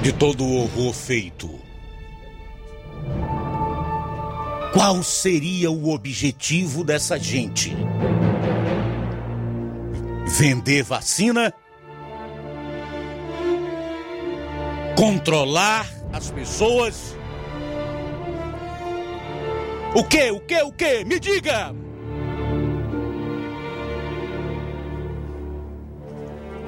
Speaker 1: de todo o horror feito? Qual seria o objetivo dessa gente? Vender vacina? Controlar as pessoas? O que? O que? O que? Me diga!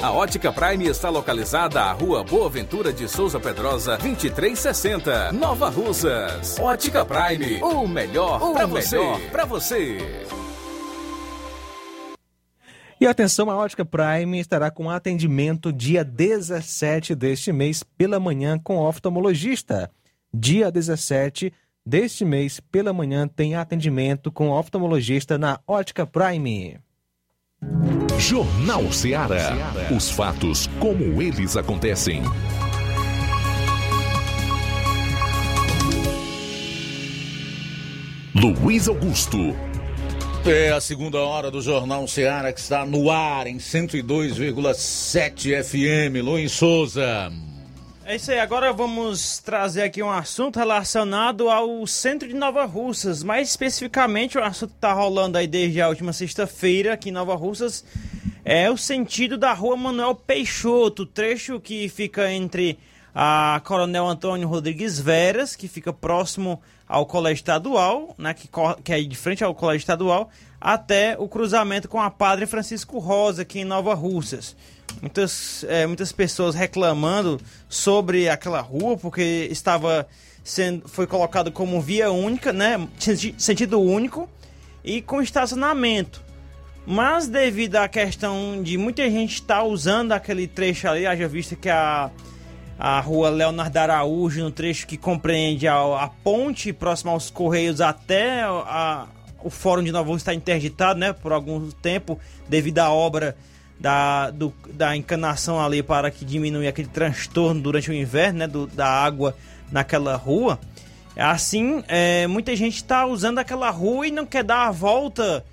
Speaker 19: A Ótica Prime está localizada à Rua Boa Ventura de Souza Pedrosa, 2360, Nova Russas. Ótica Prime, o melhor para você. Para você.
Speaker 2: E atenção, a Ótica Prime estará com atendimento dia 17 deste mês pela manhã com oftalmologista. Dia 17 deste mês pela manhã tem atendimento com oftalmologista na Ótica Prime.
Speaker 4: Jornal Ceará. Os fatos como eles acontecem. Luiz Augusto.
Speaker 1: É a segunda hora do Jornal Ceará que está no ar em 102,7 FM. Luiz Souza.
Speaker 3: É isso aí, agora vamos trazer aqui um assunto relacionado ao centro de Nova Russas. Mais especificamente, o assunto que está rolando aí desde a última sexta-feira aqui em Nova Russas é o sentido da rua Manuel Peixoto, trecho que fica entre a Coronel Antônio Rodrigues Veras, que fica próximo ao Colégio Estadual, né, que, que é de frente ao Colégio Estadual, até o cruzamento com a Padre Francisco Rosa, aqui em Nova Russas. Muitas, é, muitas pessoas reclamando sobre aquela rua, porque estava sendo, foi colocado como via única, né, sentido único, e com estacionamento. Mas devido à questão de muita gente estar tá usando aquele trecho ali, haja vista que a, a rua Leonardo Araújo, no trecho que compreende a, a ponte próxima aos Correios até a, o Fórum de Nova está interditado né, por algum tempo, devido à obra da, do, da encanação ali para que diminua aquele transtorno durante o inverno né, do, da água naquela rua. Assim, é, muita gente está usando aquela rua e não quer dar a volta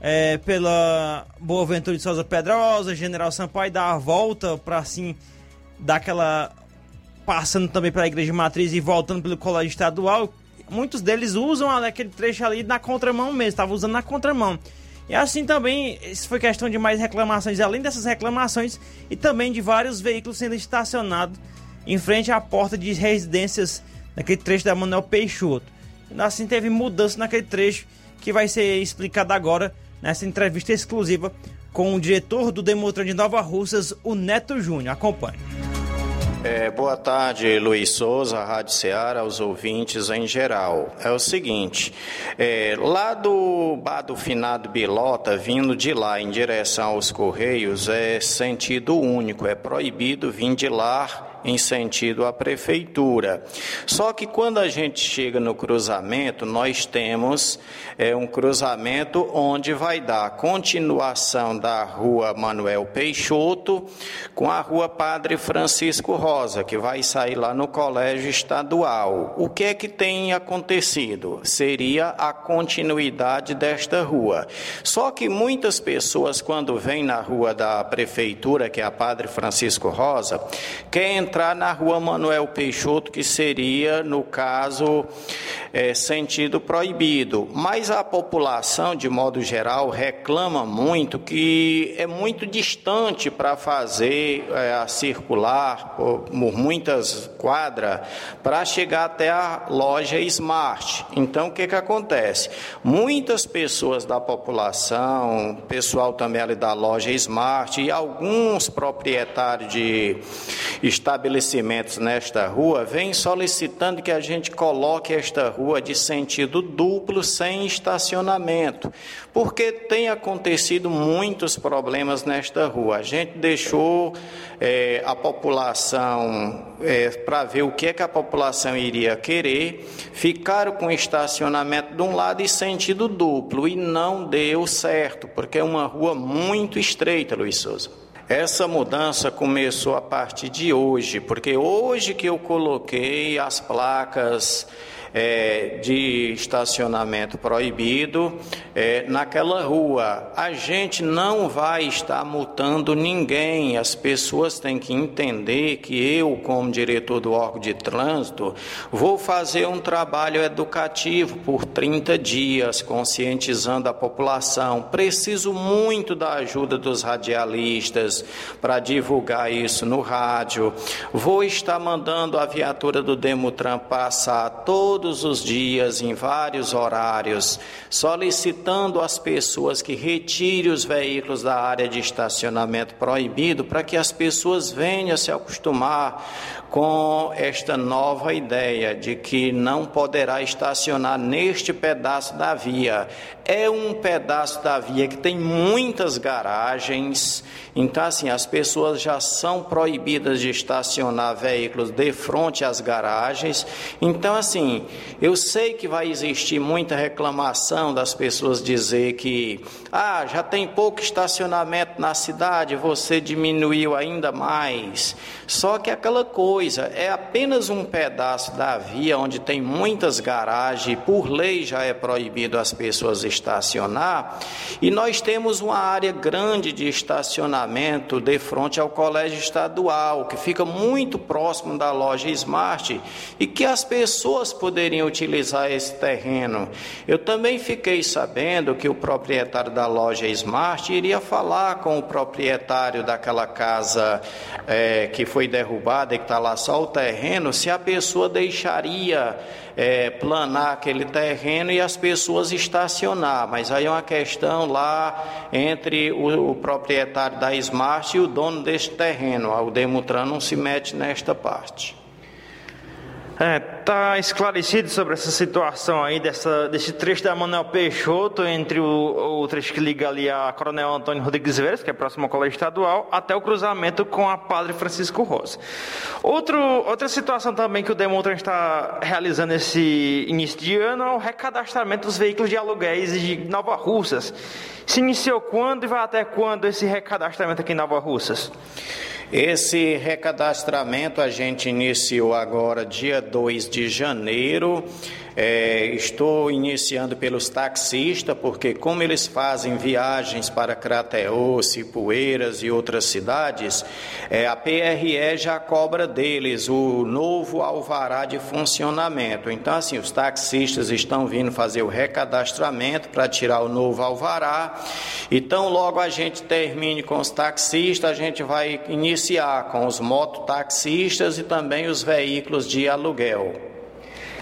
Speaker 3: é, pela Boa Ventura de Souza Pedrosa, General Sampaio, dar a volta para assim dar aquela passando também pela Igreja Matriz e voltando pelo Colégio Estadual. Muitos deles usam aquele trecho ali na contramão mesmo, estava usando na contramão. E assim também, isso foi questão de mais reclamações, além dessas reclamações, e também de vários veículos sendo estacionados em frente à porta de residências naquele trecho da Manuel Peixoto. Assim teve mudança naquele trecho que vai ser explicado agora nessa entrevista exclusiva com o diretor do Demotran de Nova Russas, o Neto Júnior. Acompanhe.
Speaker 20: É, boa tarde, Luiz Souza, Rádio Ceará, aos ouvintes em geral. É o seguinte, é, lá do bar do finado Bilota, vindo de lá em direção aos Correios, é sentido único, é proibido vir de lá em sentido à prefeitura. Só que quando a gente chega no cruzamento, nós temos é, um cruzamento onde vai dar continuação da rua Manuel Peixoto com a rua Padre Francisco Rosa, que vai sair lá no Colégio Estadual. O que é que tem acontecido? Seria a continuidade desta rua. Só que muitas pessoas, quando vêm na rua da prefeitura, que é a Padre Francisco Rosa, querem entrar na rua Manuel Peixoto, que seria, no caso, é, sentido proibido. Mas a população, de modo geral, reclama muito que é muito distante para fazer é, a circular por, por muitas quadras para chegar até a loja Smart. Então, o que, que acontece? Muitas pessoas da população, pessoal também ali da loja Smart e alguns proprietários de estabelecimentos estabelecimentos nesta rua vêm solicitando que a gente coloque esta rua de sentido duplo sem estacionamento, porque tem acontecido muitos problemas nesta rua. A gente deixou é, a população é, para ver o que é que a população iria querer, ficaram com estacionamento de um lado e sentido duplo e não deu certo, porque é uma rua muito estreita, Luiz Souza. Essa mudança começou a partir de hoje, porque hoje que eu coloquei as placas é, de estacionamento proibido é, naquela rua. A gente não vai estar multando ninguém, as pessoas têm que entender que eu, como diretor do órgão de trânsito, vou fazer um trabalho educativo por 30 dias, conscientizando a população. Preciso muito da ajuda dos radialistas para divulgar isso no rádio. Vou estar mandando a viatura do Demutran passar todo todos os dias, em vários horários, solicitando às pessoas que retire os veículos da área de estacionamento proibido para que as pessoas venham se acostumar com esta nova ideia de que não poderá estacionar neste pedaço da via. É um pedaço da via que tem muitas garagens, então assim, as pessoas já são proibidas de estacionar veículos de frente às garagens. Então assim, eu sei que vai existir muita reclamação das pessoas dizer que ah, já tem pouco estacionamento na cidade, você diminuiu ainda mais. Só que aquela coisa é apenas um pedaço da via onde tem muitas garagens, por lei já é proibido as pessoas estacionar. E nós temos uma área grande de estacionamento de frente ao colégio estadual, que fica muito próximo da loja Smart e que as pessoas poderiam utilizar esse terreno. Eu também fiquei sabendo que o proprietário da loja Smart iria falar com o proprietário daquela casa é, que foi derrubada e que está lá só o terreno, se a pessoa deixaria é, planar aquele terreno e as pessoas estacionar. Mas aí é uma questão lá entre o, o proprietário da Smart e o dono deste terreno. O Demutran não se mete nesta parte.
Speaker 3: É, tá esclarecido sobre essa situação aí dessa, desse trecho da Manuel Peixoto entre o, o trecho que liga ali a Coronel Antônio Rodrigues Veras, que é próximo ao Colégio Estadual, até o cruzamento com a Padre Francisco Rosa. Outro, outra situação também que o Demotran está realizando esse início de ano é o recadastramento dos veículos de aluguéis de Nova Russas. Se iniciou quando e vai até quando esse recadastramento aqui em Nova Russas?
Speaker 20: Esse recadastramento a gente iniciou agora, dia 2 de janeiro. É, estou iniciando pelos taxistas, porque como eles fazem viagens para Crateus, Poeiras e outras cidades, é, a PRE já cobra deles o novo alvará de funcionamento. Então, assim, os taxistas estão vindo fazer o recadastramento para tirar o novo alvará. Então, logo a gente termine com os taxistas, a gente vai iniciar com os mototaxistas e também os veículos de aluguel.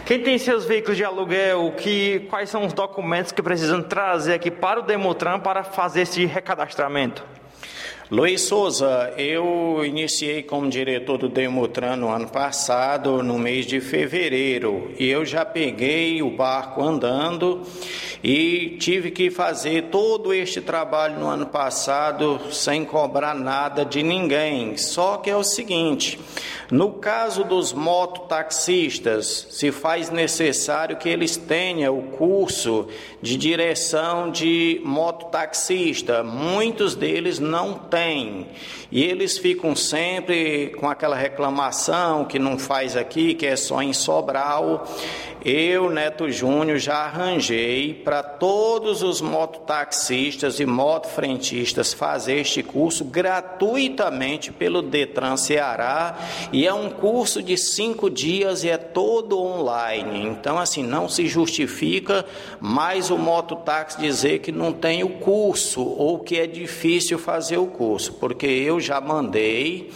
Speaker 3: Quem tem seus veículos de aluguel, que, quais são os documentos que precisam trazer aqui para o Demotran para fazer esse recadastramento?
Speaker 20: Luiz Souza, eu iniciei como diretor do Demutran no ano passado, no mês de fevereiro, e eu já peguei o barco andando e tive que fazer todo este trabalho no ano passado sem cobrar nada de ninguém. Só que é o seguinte, no caso dos mototaxistas, se faz necessário que eles tenham o curso de direção de mototaxista. Muitos deles não têm. E eles ficam sempre com aquela reclamação que não faz aqui, que é só em Sobral. Eu, Neto Júnior, já arranjei para todos os mototaxistas e motofrentistas fazer este curso gratuitamente pelo Detran Ceará. E é um curso de cinco dias e é todo online. Então, assim, não se justifica mais o mototáxi dizer que não tem o curso ou que é difícil fazer o curso, porque eu já mandei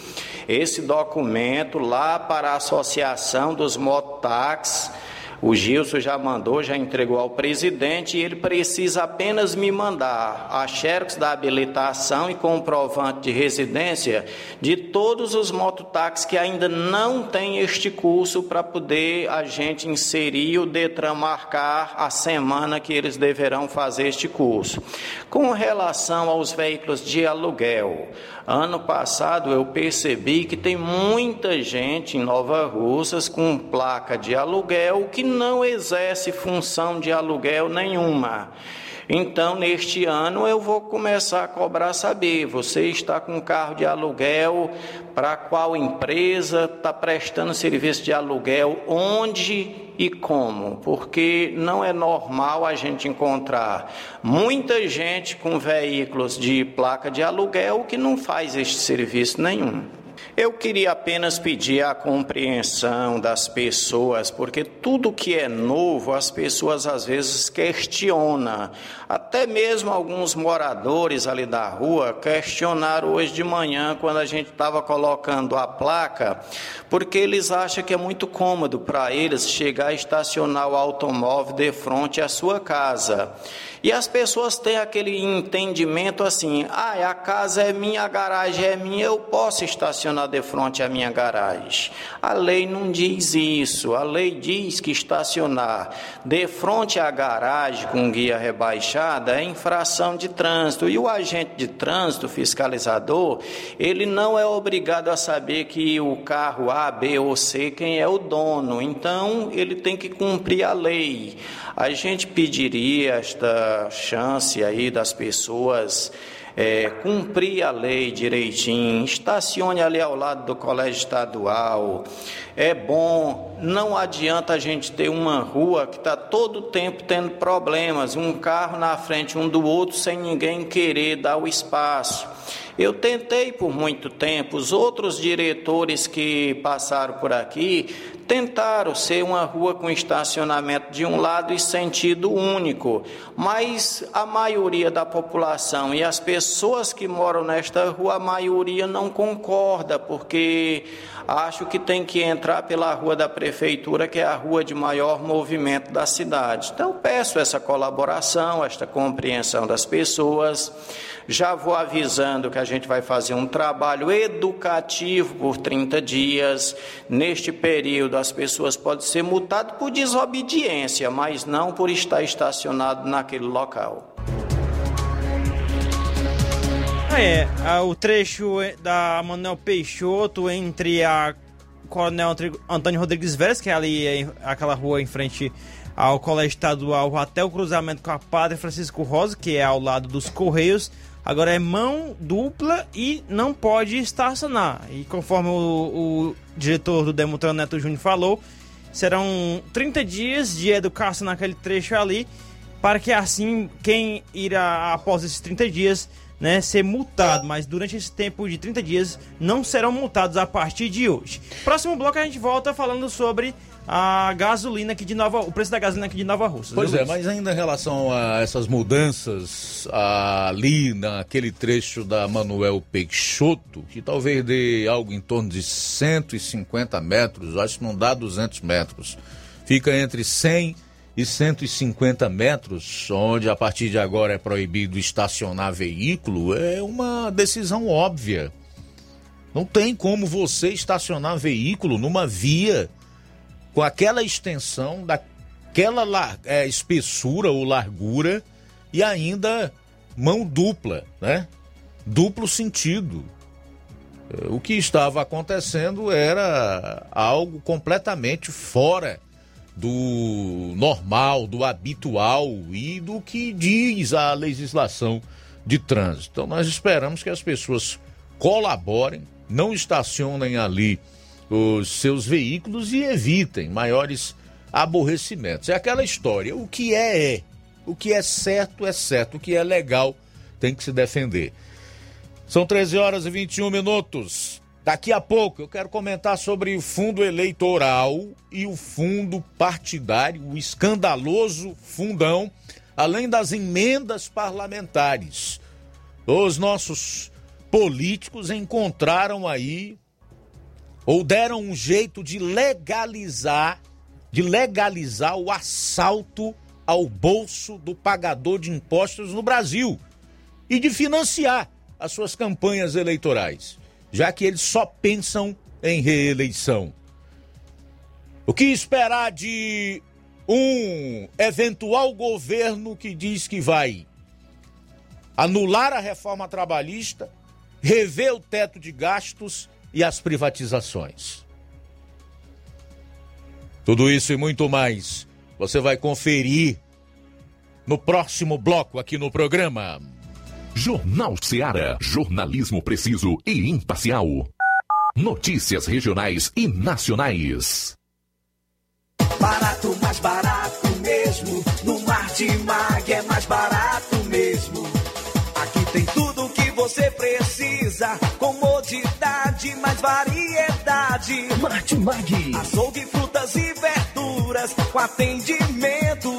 Speaker 20: esse documento lá para a Associação dos Mototáxis o Gilson já mandou, já entregou ao presidente e ele precisa apenas me mandar a xerox da habilitação e comprovante de residência de todos os mototáxis que ainda não têm este curso para poder a gente inserir o Detran marcar a semana que eles deverão fazer este curso. Com relação aos veículos de aluguel, Ano passado eu percebi que tem muita gente em Nova Russas com placa de aluguel que não exerce função de aluguel nenhuma. Então, neste ano, eu vou começar a cobrar saber: você está com carro de aluguel, para qual empresa, está prestando serviço de aluguel, onde e como, porque não é normal a gente encontrar muita gente com veículos de placa de aluguel que não faz este serviço nenhum. Eu queria apenas pedir a compreensão das pessoas, porque tudo que é novo as pessoas às vezes questionam. Até mesmo alguns moradores ali da rua questionaram hoje de manhã, quando a gente estava colocando a placa, porque eles acham que é muito cômodo para eles chegar e estacionar o automóvel de frente à sua casa. E as pessoas têm aquele entendimento assim: ah, a casa é minha, a garagem é minha, eu posso estacionar de frente à minha garagem. A lei não diz isso. A lei diz que estacionar de frente à garagem com guia rebaixada é infração de trânsito. E o agente de trânsito, fiscalizador, ele não é obrigado a saber que o carro A, B ou C quem é o dono. Então, ele tem que cumprir a lei. A gente pediria esta chance aí das pessoas é, cumprir a lei direitinho, estacione ali ao lado do colégio estadual. É bom, não adianta a gente ter uma rua que está todo o tempo tendo problemas, um carro na frente um do outro sem ninguém querer dar o espaço. Eu tentei por muito tempo, os outros diretores que passaram por aqui tentaram ser uma rua com estacionamento de um lado e sentido único, mas a maioria da população e as pessoas que moram nesta rua, a maioria não concorda, porque acho que tem que entrar pela rua da prefeitura, que é a rua de maior movimento da cidade. Então peço essa colaboração, esta compreensão das pessoas. Já vou avisando que a gente vai fazer um trabalho educativo por 30 dias. Neste período, as pessoas podem ser multadas por desobediência, mas não por estar estacionado naquele local.
Speaker 3: É, o trecho da Manuel Peixoto entre a Coronel Antônio Rodrigues Veras, que é ali aquela rua em frente ao Colégio Estadual, até o cruzamento com a Padre Francisco Rosa, que é ao lado dos Correios. Agora é mão dupla e não pode estacionar. E conforme o, o diretor do Demutran Neto Júnior falou, serão 30 dias de educação naquele trecho ali, para que assim quem irá após esses 30 dias né, ser multado, mas durante esse tempo de 30 dias não serão multados a partir de hoje. Próximo bloco a gente volta falando sobre a gasolina aqui de Nova, o preço da gasolina aqui de Nova Rússia.
Speaker 1: Pois é, mas ainda em relação a essas mudanças ali naquele trecho da Manuel Peixoto, que talvez dê algo em torno de 150 metros, acho que não dá 200 metros, fica entre 100 e 150 metros, onde a partir de agora é proibido estacionar veículo, é uma decisão óbvia. Não tem como você estacionar veículo numa via com aquela extensão, daquela é, espessura ou largura e ainda mão dupla, né? Duplo sentido. O que estava acontecendo era algo completamente fora do normal, do habitual e do que diz a legislação de trânsito. Então nós esperamos que as pessoas colaborem, não estacionem ali os seus veículos e evitem maiores aborrecimentos. É aquela história: o que é, é. O que é certo, é certo. O que é legal, tem que se defender. São 13 horas e 21 minutos. Daqui a pouco eu quero comentar sobre o fundo eleitoral e o fundo partidário, o escandaloso fundão, além das emendas parlamentares. Os nossos políticos encontraram aí ou deram um jeito de legalizar, de legalizar o assalto ao bolso do pagador de impostos no Brasil e de financiar as suas campanhas eleitorais, já que eles só pensam em reeleição. O que esperar de um eventual governo que diz que vai anular a reforma trabalhista, rever o teto de gastos e as privatizações. Tudo isso e muito mais você vai conferir no próximo bloco aqui no programa.
Speaker 4: Jornal Seara. Jornalismo preciso e imparcial. Notícias regionais e nacionais.
Speaker 6: Barato, mais barato mesmo. No Martimag é mais barato mesmo. Aqui tem tudo o que você precisa. Comodidade, mais variedade.
Speaker 21: Martimag.
Speaker 6: Açougue, frutas e verduras. Com atendimento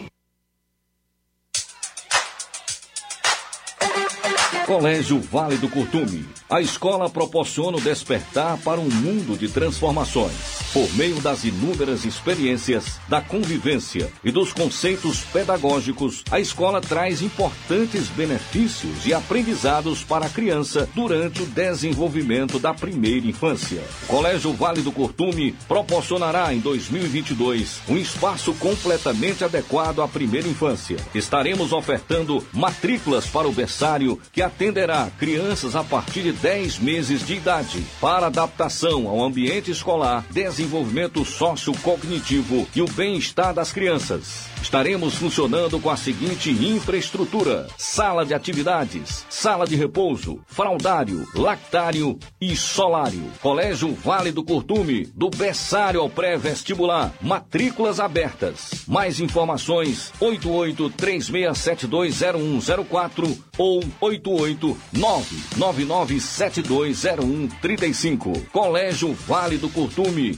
Speaker 22: Colégio Vale do Curtume. A escola proporciona o despertar para um mundo de transformações Por meio das inúmeras experiências, da convivência e dos conceitos pedagógicos, a escola traz importantes benefícios e aprendizados para a criança durante o desenvolvimento da primeira infância. O Colégio Vale do Curtume proporcionará em 2022 um espaço completamente adequado à primeira infância. Estaremos ofertando matrículas para o berçário que atenderá crianças a partir de 10 meses de idade para adaptação ao ambiente escolar, desenvolvimento sociocognitivo e o bem-estar das crianças. Estaremos funcionando com a seguinte infraestrutura: sala de atividades, sala de repouso, fraldário, lactário e solário. Colégio Vale do Curtume, do berçário ao pré-vestibular. Matrículas abertas. Mais informações: 8836720104 ou 88999720135. Colégio Vale do Curtume,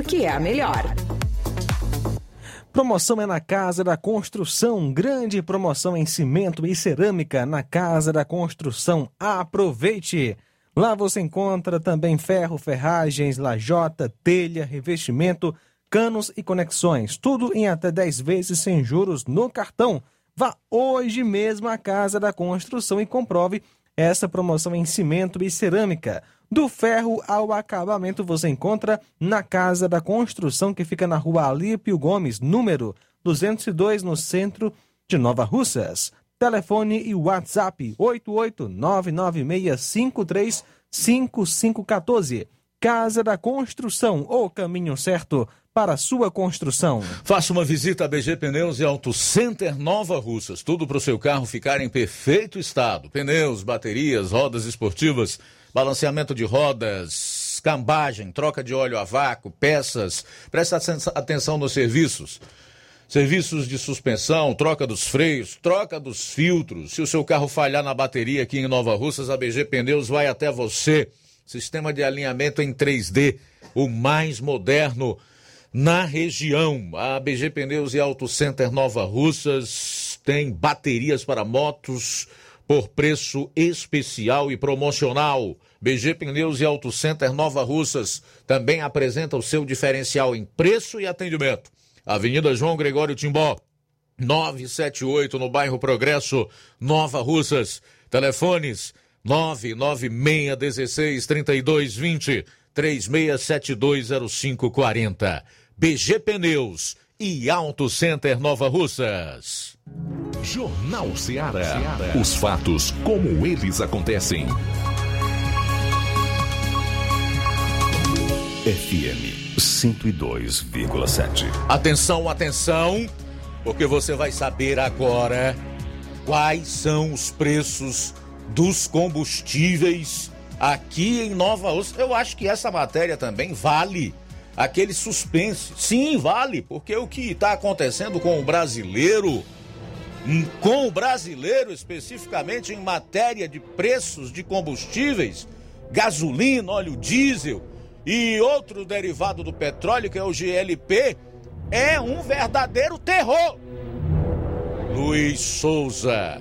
Speaker 23: porque é a melhor.
Speaker 2: Promoção é na Casa da Construção. Grande promoção em cimento e cerâmica na Casa da Construção. Aproveite! Lá você encontra também ferro, ferragens, lajota, telha, revestimento, canos e conexões. Tudo em até 10 vezes sem juros no cartão. Vá hoje mesmo à Casa da Construção e comprove essa promoção em cimento e cerâmica. Do ferro ao acabamento você encontra na Casa da Construção, que fica na rua Alípio Gomes, número 202, no centro de Nova Russas. Telefone e WhatsApp 88996535514. Casa da Construção, o caminho certo para sua construção.
Speaker 1: Faça uma visita a BG Pneus e Auto Center Nova Russas. Tudo para o seu carro ficar em perfeito estado. Pneus, baterias, rodas esportivas, balanceamento de rodas, cambagem, troca de óleo a vácuo, peças. Preste atenção nos serviços. Serviços de suspensão, troca dos freios, troca dos filtros. Se o seu carro falhar na bateria aqui em Nova Russas, a BG Pneus vai até você. Sistema de alinhamento em 3D, o mais moderno na região. A BG Pneus e Auto Center Nova Russas tem baterias para motos por preço especial e promocional. BG Pneus e Auto Center Nova Russas também apresenta o seu diferencial em preço e atendimento. Avenida João Gregório Timbó, 978 no bairro Progresso, Nova Russas. Telefones 99616 3220 36720540. BG Pneus e Auto Center Nova Russas.
Speaker 4: Jornal Ceará. Os fatos como eles acontecem. FM 102,7.
Speaker 1: Atenção, atenção, porque você vai saber agora quais são os preços dos combustíveis aqui em Nova Russa. Eu acho que essa matéria também vale aquele suspense. Sim, vale, porque o que está acontecendo com o brasileiro, hum, com o brasileiro especificamente em matéria de preços de combustíveis, gasolina, óleo diesel e outro derivado do petróleo, que é o GLP, é um verdadeiro terror. Luiz Souza,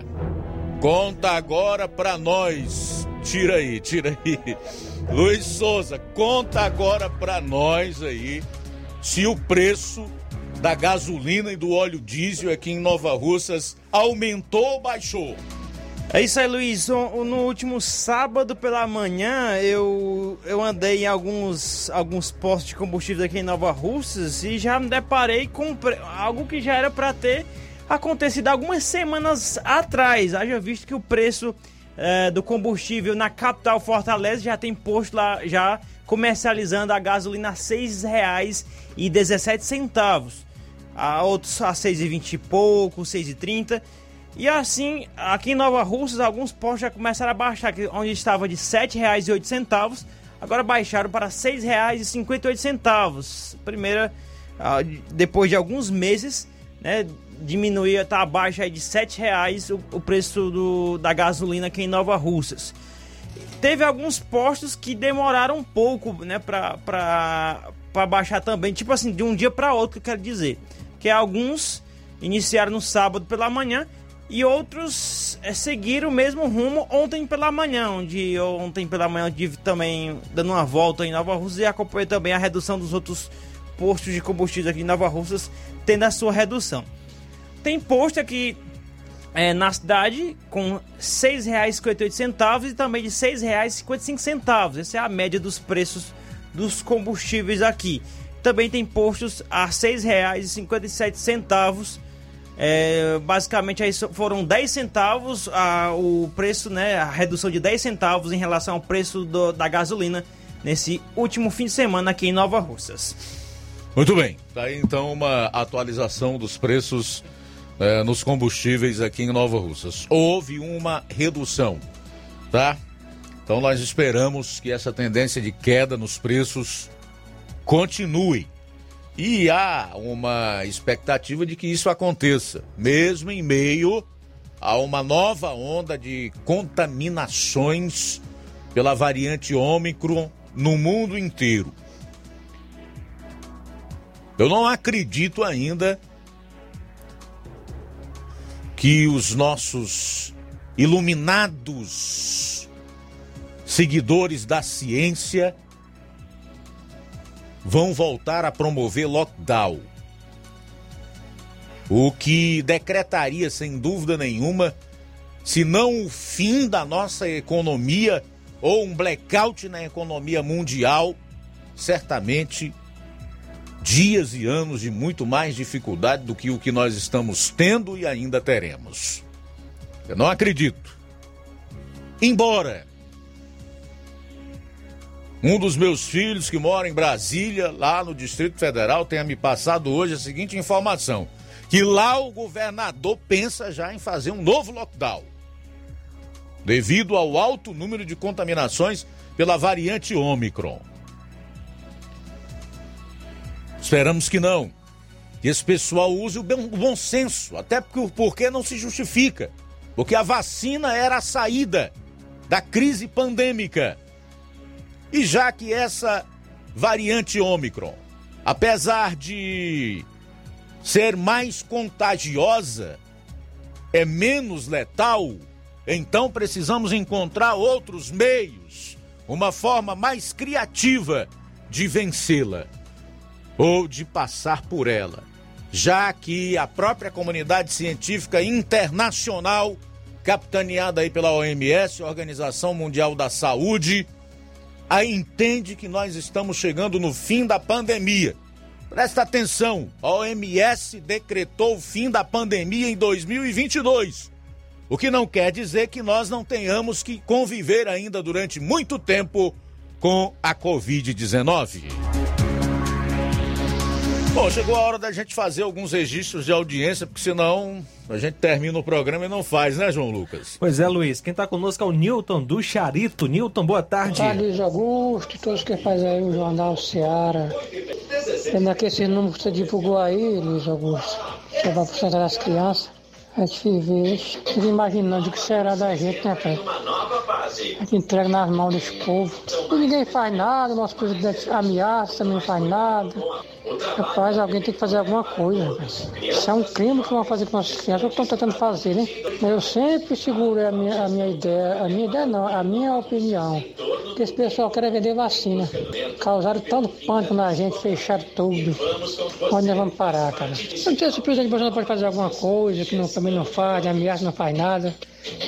Speaker 1: conta agora pra nós. Tira aí, tira aí. Luiz Souza, conta agora pra nós aí se o preço da gasolina e do óleo diesel aqui em Nova Russas aumentou ou baixou?
Speaker 3: É isso aí, Luiz. No último sábado pela manhã, eu, eu andei em alguns, alguns postos de combustível aqui em Nova Russas e já me deparei com algo que já era para ter acontecido algumas semanas atrás. Haja visto que o preço é, do combustível na capital Fortaleza já tem posto lá, já comercializando a gasolina R$ 6,17. A outros a R$ 6,20 e pouco, R$ 6,30. E assim, aqui em Nova Russas, alguns postos já começaram a baixar, onde estava de R$ 7,08, agora baixaram para R$ 6,58. Primeira, ah, depois de alguns meses, né, diminuiu, está abaixo aí de R$ 7,00 o, o preço do, da gasolina aqui em Nova Russas. Teve alguns postos que demoraram um pouco, né, para baixar também, tipo assim, de um dia para outro, eu quero dizer. Que alguns iniciaram no sábado pela manhã e outros é, seguiram o mesmo rumo ontem pela manhã, onde ontem pela manhã eu tive também dando uma volta em Nova Russas e acompanhei também a redução dos outros postos de combustível aqui em Nova Russas, tendo a sua redução. Tem posto aqui é, na cidade com R$ 6,58 e também de R$ 6,55. Essa é a média dos preços dos combustíveis aqui. Também tem postos a R$ 6,57 é, basicamente aí foram 10 centavos a, o preço, né? A redução de 10 centavos em relação ao preço do, da gasolina nesse último fim de semana aqui em Nova Russas.
Speaker 1: Muito bem, tá aí então uma atualização dos preços é, nos combustíveis aqui em Nova Russas. Houve uma redução, tá? Então nós esperamos que essa tendência de queda nos preços continue. E há uma expectativa de que isso aconteça, mesmo em meio a uma nova onda de contaminações pela variante Ômicron no mundo inteiro. Eu não acredito ainda que os nossos iluminados seguidores da ciência vão voltar a promover lockdown. O que decretaria, sem dúvida nenhuma, se não o fim da nossa economia ou um blackout na economia mundial, certamente dias e anos de muito mais dificuldade do que o que nós estamos tendo e ainda teremos. Eu não acredito. Embora um dos meus filhos que mora em Brasília, lá no Distrito Federal, tenha me passado hoje a seguinte informação: que lá o governador pensa já em fazer um novo lockdown, devido ao alto número de contaminações pela variante Omicron. Esperamos que não. Que esse pessoal use o bom, senso, até porque, porque não se justifica. Porque a vacina era a saída da crise pandêmica. E já que essa variante Ômicron, apesar de ser mais contagiosa, é menos letal, então precisamos encontrar outros meios, uma forma mais criativa de vencê-la ou de passar por ela, já que a própria comunidade científica internacional, capitaneada aí pela OMS, Organização Mundial da Saúde, a entende que nós estamos chegando no fim da pandemia. Presta atenção, a OMS decretou o fim da pandemia em 2022. O que não quer dizer que nós não tenhamos que conviver ainda durante muito tempo com a Covid-19. Bom, chegou a hora da gente fazer alguns registros de audiência, porque senão a gente termina o programa e não faz, né, João Lucas?
Speaker 2: Pois é, Luiz. Quem está conosco é o Newton do Charito. Newton, boa tarde.
Speaker 24: Boa tarde, Luiz Augusto, todos que fazem aí o Jornal Seara. Pena que esse número que você divulgou aí, Luiz Augusto, sobre a porcentagem das crianças, a gente vê, fica imaginando o que será da gente, né, pai? A gente entrega nas mãos desse povo. E ninguém faz nada, nosso presidente ameaça, não faz nada. Rapaz, alguém tem que fazer alguma coisa. Isso é um crime que vão fazer com nossas crianças, eu estou tentando fazer, né? Mas eu sempre segurei a minha, a minha ideia, a minha ideia não, a minha opinião. Que esse pessoal quer vender vacina. Causaram tanto pânico na gente, fecharam tudo. Onde nós vamos parar, cara? Eu não sei se o presidente Bolsonaro pode fazer alguma coisa, que não, também não faz, ameaça não faz nada.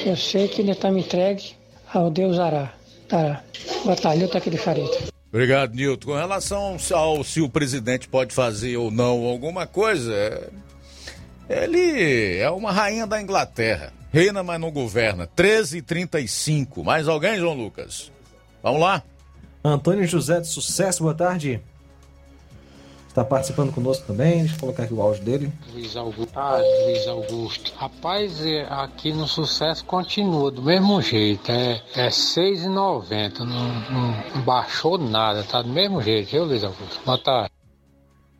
Speaker 24: Eu sei que ele está me entregue ao Deus Ará. Tá. Batalhão tá aqui de Charito.
Speaker 1: Obrigado, Nilton. Com relação ao se o presidente pode fazer ou não alguma coisa, é- ele é uma rainha da Inglaterra. Reina, mas não governa. 13 e 35. Mais alguém, João Lucas? Vamos lá?
Speaker 2: Antônio José de Sucesso, boa tarde. Está participando conosco também. Deixa eu colocar aqui o áudio dele.
Speaker 25: Luiz Augusto. Ah, Luiz Augusto. Rapaz, é, aqui no sucesso continua do mesmo jeito. É, é 6,90. Não, não, não baixou nada, tá do mesmo jeito, viu, Luiz Augusto? Boa tarde.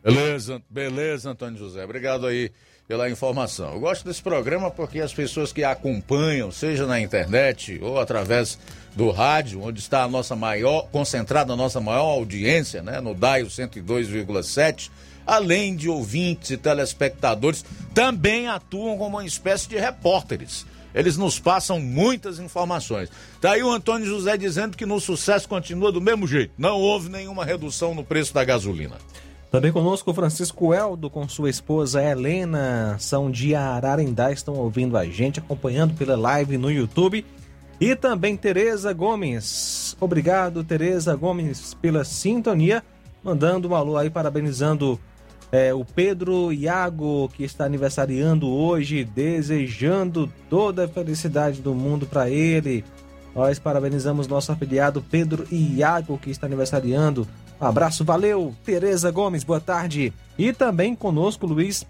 Speaker 1: Beleza, beleza, Antônio José. Obrigado aí pela informação. Eu gosto desse programa porque as pessoas que acompanham, seja na internet ou através do rádio, onde está a nossa maior, concentrada a nossa maior audiência, né, no DAIO 102,7, além de ouvintes e telespectadores, também atuam como uma espécie de repórteres. Eles nos passam muitas informações. Tá aí o Antônio José dizendo que no sucesso continua do mesmo jeito. Não houve nenhuma redução no preço da gasolina.
Speaker 2: Também conosco Francisco Eldo com sua esposa Helena, são de Ararendá, estão ouvindo a gente, acompanhando pela live no YouTube. E também Tereza Gomes. Obrigado, Tereza Gomes, pela sintonia. Mandando um alô aí, parabenizando é, o Pedro Iago, que está aniversariando hoje, desejando toda a felicidade do mundo para ele. Nós parabenizamos nosso afiliado Pedro Iago, que está aniversariando. Abraço, valeu, Tereza Gomes, boa tarde. E também conosco, Luiz,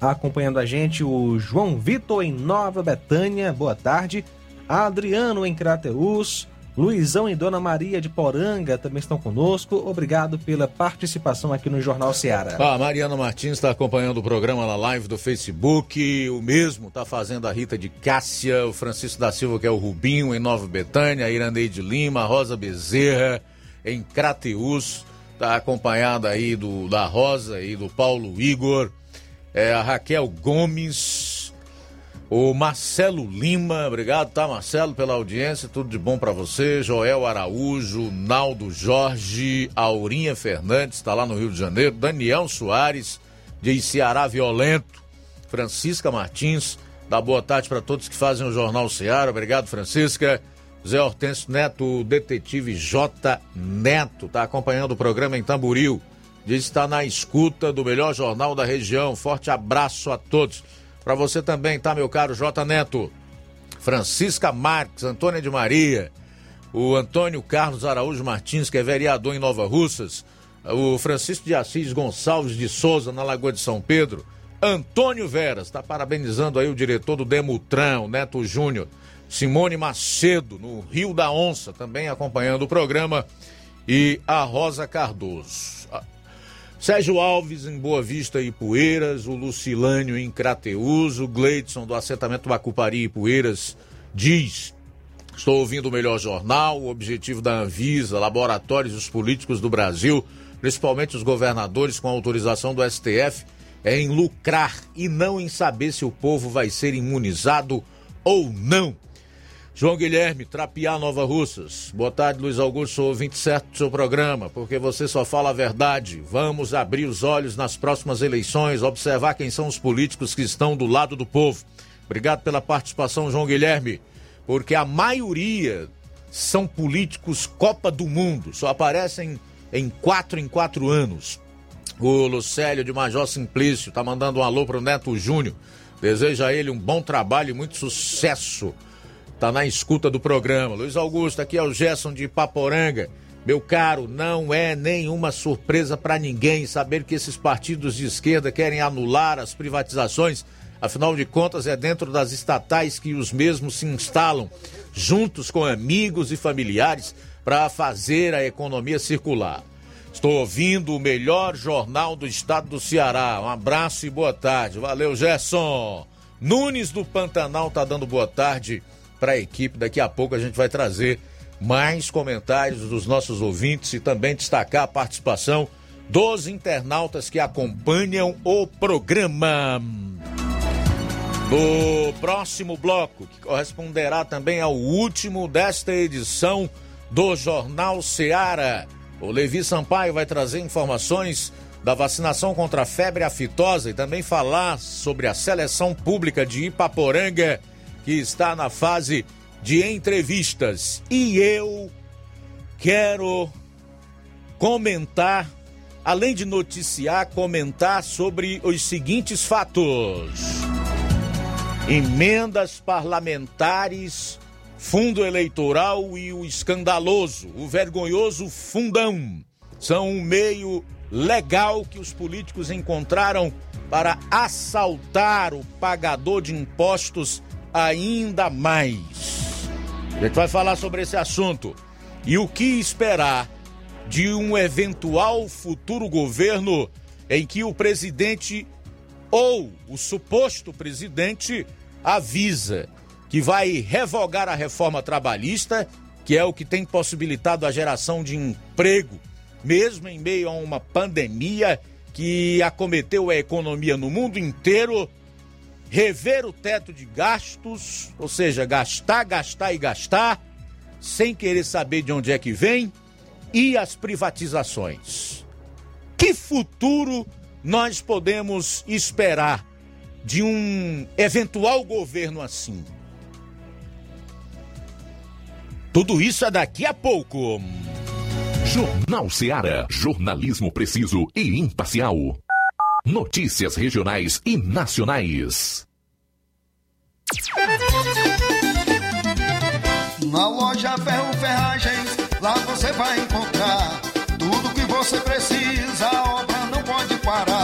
Speaker 2: acompanhando a gente, o João Vitor em Nova Betânia, boa tarde. Adriano em Crateus, Luizão e Dona Maria de Poranga também estão conosco. Obrigado pela participação aqui no Jornal.
Speaker 1: Ah, a Mariana Martins está acompanhando o programa na live do Facebook. O mesmo está fazendo a Rita de Cássia, o Francisco da Silva, que é o Rubinho, em Nova Betânia, a Iraneide Lima, a Rosa Bezerra, em Crateus. Está acompanhada aí do, da Rosa e do Paulo Igor. É, a Raquel Gomes, o Marcelo Lima, obrigado, tá, Marcelo, pela audiência, tudo de bom para você. Joel Araújo, Naldo Jorge, Aurinha Fernandes, está lá no Rio de Janeiro. Daniel Soares, de Ceará Violento. Francisca Martins, dá boa tarde para todos que fazem o Jornal Ceará. Obrigado, Francisca. Zé Hortêncio Neto, o detetive J. Neto, tá acompanhando o programa em Tamboril. Diz que está na escuta do melhor jornal da região. Forte abraço a todos. Para você também, tá, meu caro J. Neto? Francisca Marques, Antônia de Maria, o Antônio Carlos Araújo Martins, que é vereador em Nova Russas, o Francisco de Assis Gonçalves de Souza, na Lagoa de São Pedro, Antônio Veras, está parabenizando aí o diretor do Demutran, o Neto Júnior, Simone Macedo, no Rio da Onça, também acompanhando o programa, e a Rosa Cardoso. Sérgio Alves em Boa Vista e Poeiras, o Lucilânio em Crateus, o Gleidson do assentamento Bacupari e Poeiras diz: Estou ouvindo o melhor jornal, o objetivo da Anvisa, laboratórios os políticos do Brasil, principalmente os governadores com autorização do STF, é em lucrar e não em saber se o povo vai ser imunizado ou não. João Guilherme, Trapiá, Nova Russas. Boa tarde, Luiz Augusto, sou ouvinte certo do seu programa, porque você só fala a verdade. Vamos abrir os olhos nas próximas eleições, observar quem são os políticos que estão do lado do povo. Obrigado pela participação, João Guilherme, porque a maioria são políticos Copa do Mundo, só aparecem em quatro em quatro anos. O Lucélio de Major Simplício tá mandando um alô pro Neto Júnior. Deseja a ele um bom trabalho e muito sucesso. Tá na escuta do programa. Luiz Augusto, aqui é o Gerson de Paporanga. Meu caro, não é nenhuma surpresa para ninguém saber que esses partidos de esquerda querem anular as privatizações. Afinal de contas, é dentro das estatais que os mesmos se instalam, juntos com amigos e familiares, para fazer a economia circular. Estou ouvindo o melhor jornal do estado do Ceará. Um abraço e boa tarde. Valeu, Gerson. Nunes do Pantanal tá dando boa tarde para a equipe. Daqui a pouco a gente vai trazer mais comentários dos nossos ouvintes e também destacar a participação dos internautas que acompanham o programa. No próximo bloco, que corresponderá também ao último desta edição do Jornal Seara. O Levi Sampaio vai trazer informações da vacinação contra a febre aftosa e também falar sobre a seleção pública de Ipaporanga, que está na fase de entrevistas. E eu quero comentar, além de noticiar, comentar sobre os seguintes fatos: emendas parlamentares fundo eleitoral e o escandaloso, o vergonhoso fundão. São um meio legal que os políticos encontraram para assaltar o pagador de impostos ainda mais. A gente vai falar sobre esse assunto e o que esperar de um eventual futuro governo em que o presidente ou o suposto presidente avisa que vai revogar a reforma trabalhista, que é o que tem possibilitado a geração de emprego, mesmo em meio a uma pandemia que acometeu a economia no mundo inteiro, rever o teto de gastos, ou seja, gastar, gastar e gastar, sem querer saber de onde é que vem, e as privatizações. Que futuro nós podemos esperar de um eventual governo assim? Tudo isso é daqui a pouco.
Speaker 4: Jornal Seara. Jornalismo preciso e imparcial. Notícias regionais e nacionais.
Speaker 11: Na loja Ferro Ferragens, lá você vai encontrar tudo que você precisa. A obra não pode parar.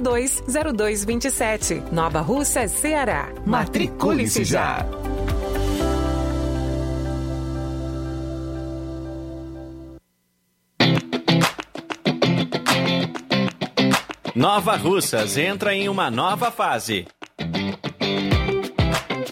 Speaker 26: 3672 0227. Nova Russa, Ceará. Matricule-se já.
Speaker 27: Nova Russas entra em uma nova fase.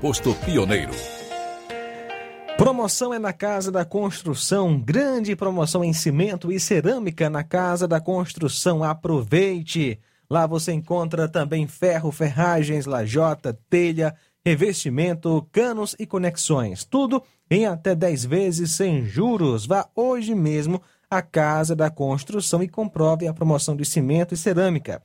Speaker 4: posto Pioneiro.
Speaker 2: Promoção é na Casa da Construção. Grande promoção em cimento e cerâmica na Casa da Construção. Aproveite! Lá você encontra também ferro, ferragens, lajota, telha, revestimento, canos e conexões. Tudo em até 10 vezes sem juros. Vá hoje mesmo à Casa da Construção e comprove a promoção de cimento e cerâmica.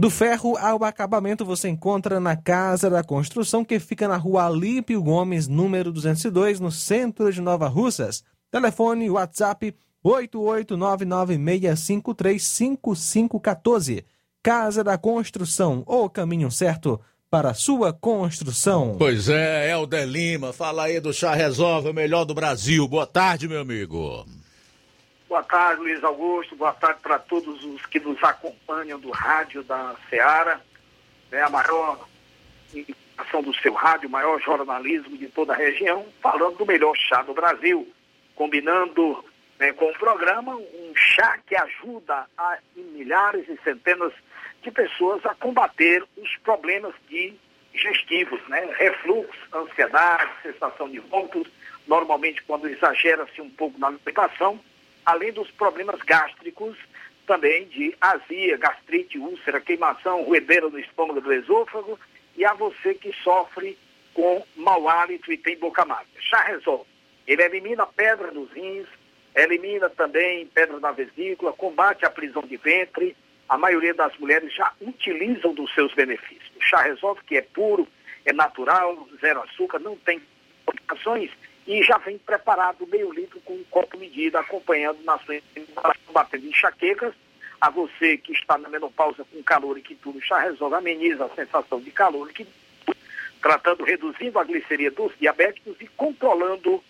Speaker 2: Do ferro ao acabamento você encontra na Casa da Construção, que fica na rua Alípio Gomes, número 202, no centro de Nova Russas. Telefone WhatsApp 88996535514. Casa da Construção, o caminho certo para sua construção.
Speaker 1: Pois é, Helder Lima, fala aí do Chá Resolve, o melhor do Brasil. Boa tarde, meu amigo.
Speaker 28: Boa tarde, Luiz Augusto. Boa tarde para todos os que nos acompanham do rádio da Seara. É a maior ação do seu rádio, o maior jornalismo de toda a região, falando do melhor chá do Brasil, combinando né, com o programa um chá que ajuda a milhares e centenas de pessoas a combater os problemas digestivos, né? Refluxo, ansiedade, sensação de vômitos, normalmente quando exagera-se um pouco na alimentação, além dos problemas gástricos, também de azia, gastrite, úlcera, queimação, ruedeira no estômago do esôfago, e a você que sofre com mau hálito e tem boca amarga. Chá resolve. Ele elimina pedra nos rins, elimina também pedra na vesícula, combate a prisão de ventre. A maioria das mulheres já utilizam dos seus benefícios. O chá resolve, que é puro, é natural, zero açúcar, não tem complicações e já vem preparado meio litro com um copo medida, acompanhando na sua combatendo enxaquecas. A você que está na menopausa com calor e que tudo já resolve, ameniza a sensação de calor e que tratando, reduzindo a gliceria dos diabéticos e controlando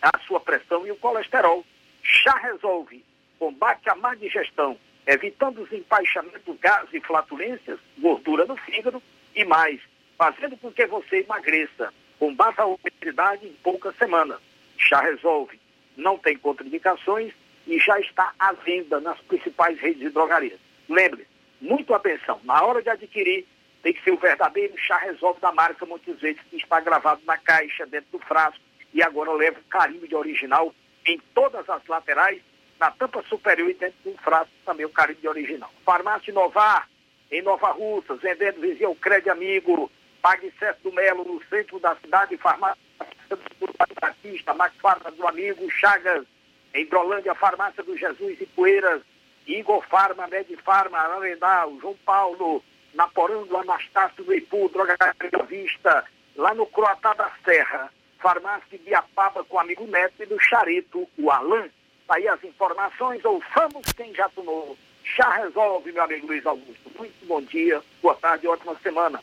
Speaker 28: a sua pressão e o colesterol. Chá Resolve combate a má digestão, evitando os empaixamentos, gases e flatulências, gordura no fígado e mais, fazendo com que você emagreça. Combata a obesidade em poucas semanas. Chá Resolve não tem contraindicações e já está à venda nas principais redes de drogarias. Lembre, muito atenção, na hora de adquirir, tem que ser o verdadeiro chá resolve da marca Montes Verdes, que está gravado na caixa, dentro do frasco, e agora leva o carimbo de original em todas as laterais, na tampa superior e dentro do frasco também o carimbo de original. Farmácia Inovar, em Nova Russas, vendendo vizinho o Crédito Amigo, Pague Certo do Melo, no centro da cidade, farmácia do Batista, Max Farma do Amigo, Chagas, em Hidrolândia, Farmácia do Jesus e Poeiras, Igor Farma, Medifarma, Ararendal, João Paulo, Naporando, Anastácio do Ipu, Drogaria Vista, lá no Croatá da Serra, Farmácia de Biapaba com o amigo Neto e do Charito, o Alain. Aí as informações, ouçamos quem já tomou. Chá resolve, meu amigo Luiz Augusto. Muito bom dia, boa tarde, ótima semana.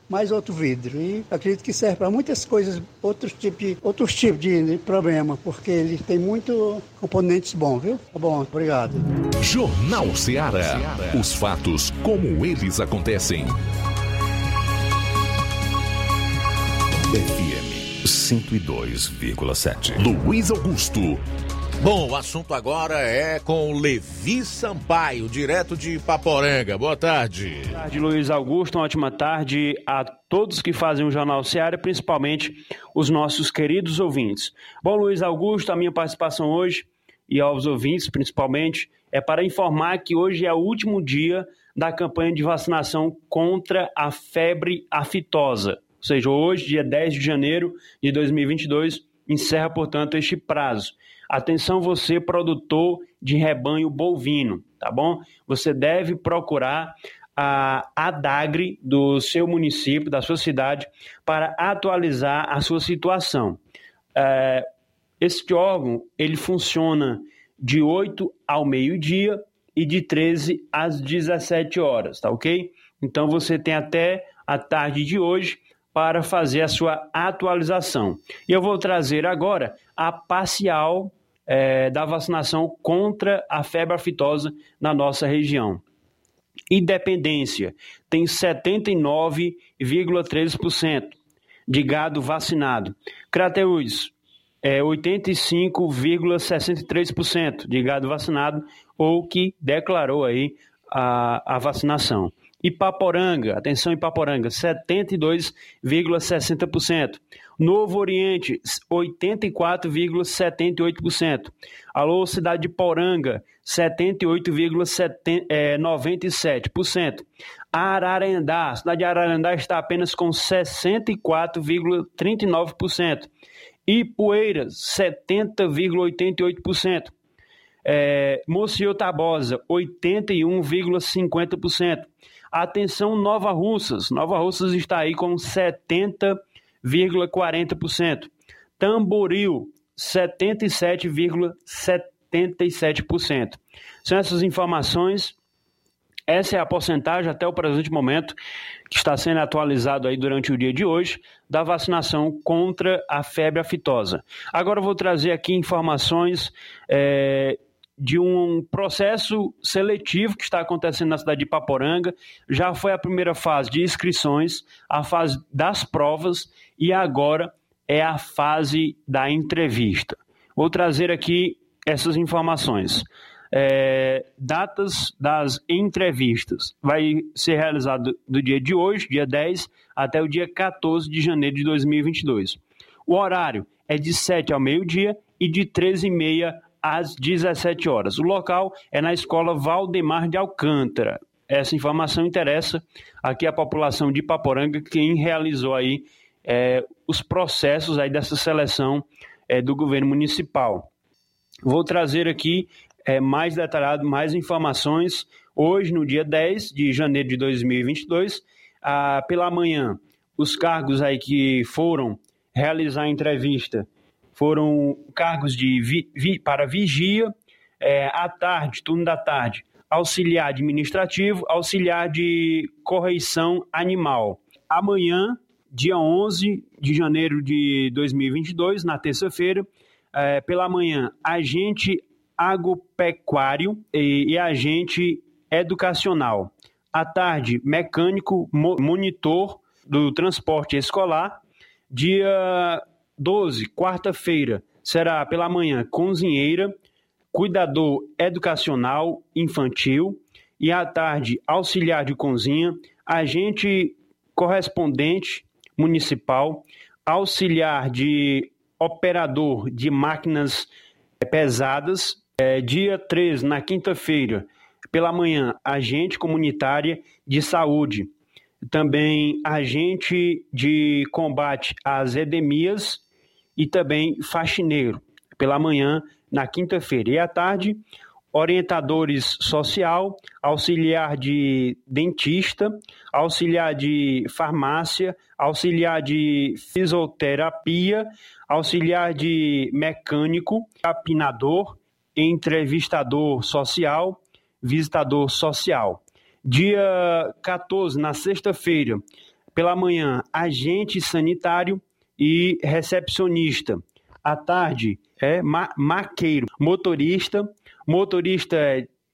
Speaker 29: mais outro vidro. E acredito que serve para muitas coisas, outros tipos, outros tipos de problema, porque ele tem muito componentes bons, viu? Tá bom, obrigado.
Speaker 8: Jornal Ceará. Os fatos como eles acontecem. FM 102,7. Luiz Augusto.
Speaker 1: Bom, o assunto agora é com Levi Sampaio, direto de Paporanga. Boa tarde.
Speaker 30: Boa tarde, Luiz Augusto. Uma ótima tarde a todos que fazem o Jornal Seara, principalmente os nossos queridos ouvintes. Bom, Luiz Augusto, a minha participação hoje e aos ouvintes, principalmente, é para informar que hoje é o último dia da campanha de vacinação contra a febre aftosa. Ou seja, hoje, dia 10 de janeiro de 2022, encerra, portanto, este prazo. Atenção você, produtor de rebanho bovino, tá bom? Você deve procurar a ADAGRE do seu município, da sua cidade, para atualizar a sua situação. É, este órgão, ele funciona de 8 ao meio-dia e de 13 às 17 horas, tá ok? Então você tem até a tarde de hoje para fazer a sua atualização. E eu vou trazer agora a parcial é, da vacinação contra a febre aftosa na nossa região. Independência tem 79,13% de gado vacinado. Crateús é 85,63% de gado vacinado ou que declarou aí a, a vacinação. Ipaporanga, atenção Ipaporanga, 72,60%. Novo Oriente, 84,78%. Alô, cidade de Poranga, 78,97%. Ararendá, cidade de Ararendá está apenas com 64,39%. Ipueiras, 70,88%. É, Tabosa, 81,50%. Atenção, Nova Russas. Nova Russas está aí com 70,40%. Tamboril, 77,77%. São essas informações. Essa é a porcentagem até o presente momento que está sendo atualizado aí durante o dia de hoje da vacinação contra a febre aftosa. Agora eu vou trazer aqui informações é, de um processo seletivo que está acontecendo na cidade de Paporanga. Já foi a primeira fase de inscrições, a fase das provas e agora é a fase da entrevista. Vou trazer aqui essas informações. É, datas das entrevistas. Vai ser realizado do dia de hoje, dia 10, até o dia 14 de janeiro de 2022. O horário é de 7 ao meio-dia e de 13h30 às 17 horas. O local é na escola Valdemar de Alcântara. Essa informação interessa aqui a população de Paporanga, quem realizou aí é, os processos aí dessa seleção é, do governo municipal. Vou trazer aqui é, mais detalhado, mais informações. Hoje, no dia 10 de janeiro de 2022, ah, pela manhã, os cargos aí que foram realizar a entrevista foram cargos de vi, vi, para vigia, é, à tarde, turno da tarde, auxiliar administrativo, auxiliar de correição animal. Amanhã, dia 11 de janeiro de 2022, na terça-feira, é, pela manhã, agente agropecuário e, e agente educacional. À tarde, mecânico mo monitor do transporte escolar. Dia 12, quarta-feira, será pela manhã cozinheira, cuidador educacional infantil e à tarde auxiliar de cozinha, agente correspondente municipal, auxiliar de operador de máquinas pesadas. É, dia 13, na quinta-feira, pela manhã, agente comunitária de saúde. Também agente de combate às edemias e também faxineiro. Pela manhã, na quinta-feira. E à tarde, orientadores social, auxiliar de dentista, auxiliar de farmácia, auxiliar de fisioterapia, auxiliar de mecânico, capinador, entrevistador social, visitador social. Dia 14, na sexta-feira, pela manhã, agente sanitário e recepcionista. À tarde, é ma maqueiro, motorista, motorista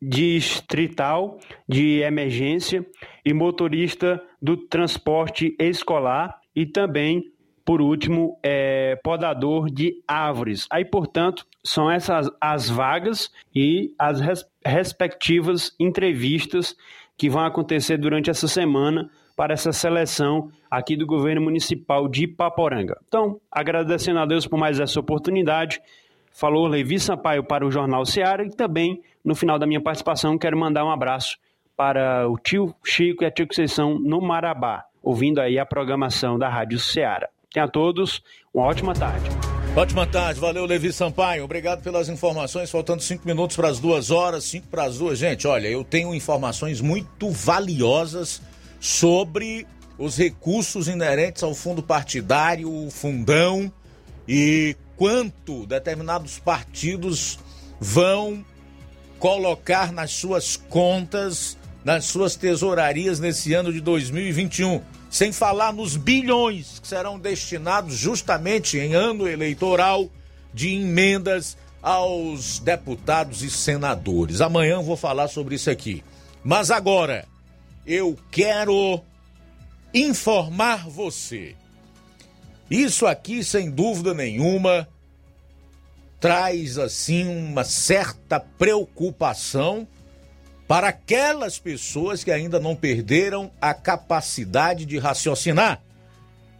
Speaker 30: distrital de emergência e motorista do transporte escolar e também por último, é, podador de árvores. Aí, portanto, são essas as vagas e as res, respectivas entrevistas que vão acontecer durante essa semana para essa seleção aqui do governo municipal de Paporanga. Então, agradecendo a Deus por mais essa oportunidade, falou Levi Sampaio para o Jornal Seara e também, no final da minha participação, quero mandar um abraço para o tio Chico e a tia Conceição no Marabá, ouvindo aí a programação da Rádio Seara. Tenha todos uma ótima tarde.
Speaker 1: Ótima tarde, valeu Levi Sampaio, obrigado pelas informações, faltando cinco minutos para as duas horas, cinco para as duas. Gente, olha, eu tenho informações muito valiosas sobre os recursos inerentes ao fundo partidário, o fundão e quanto determinados partidos vão colocar nas suas contas, nas suas tesourarias nesse ano de 2021 sem falar nos bilhões que serão destinados justamente em ano eleitoral de emendas aos deputados e senadores. Amanhã vou falar sobre isso aqui. Mas agora, eu quero informar você. Isso aqui, sem dúvida nenhuma, traz assim uma certa preocupação para aquelas pessoas que ainda não perderam a capacidade de raciocinar,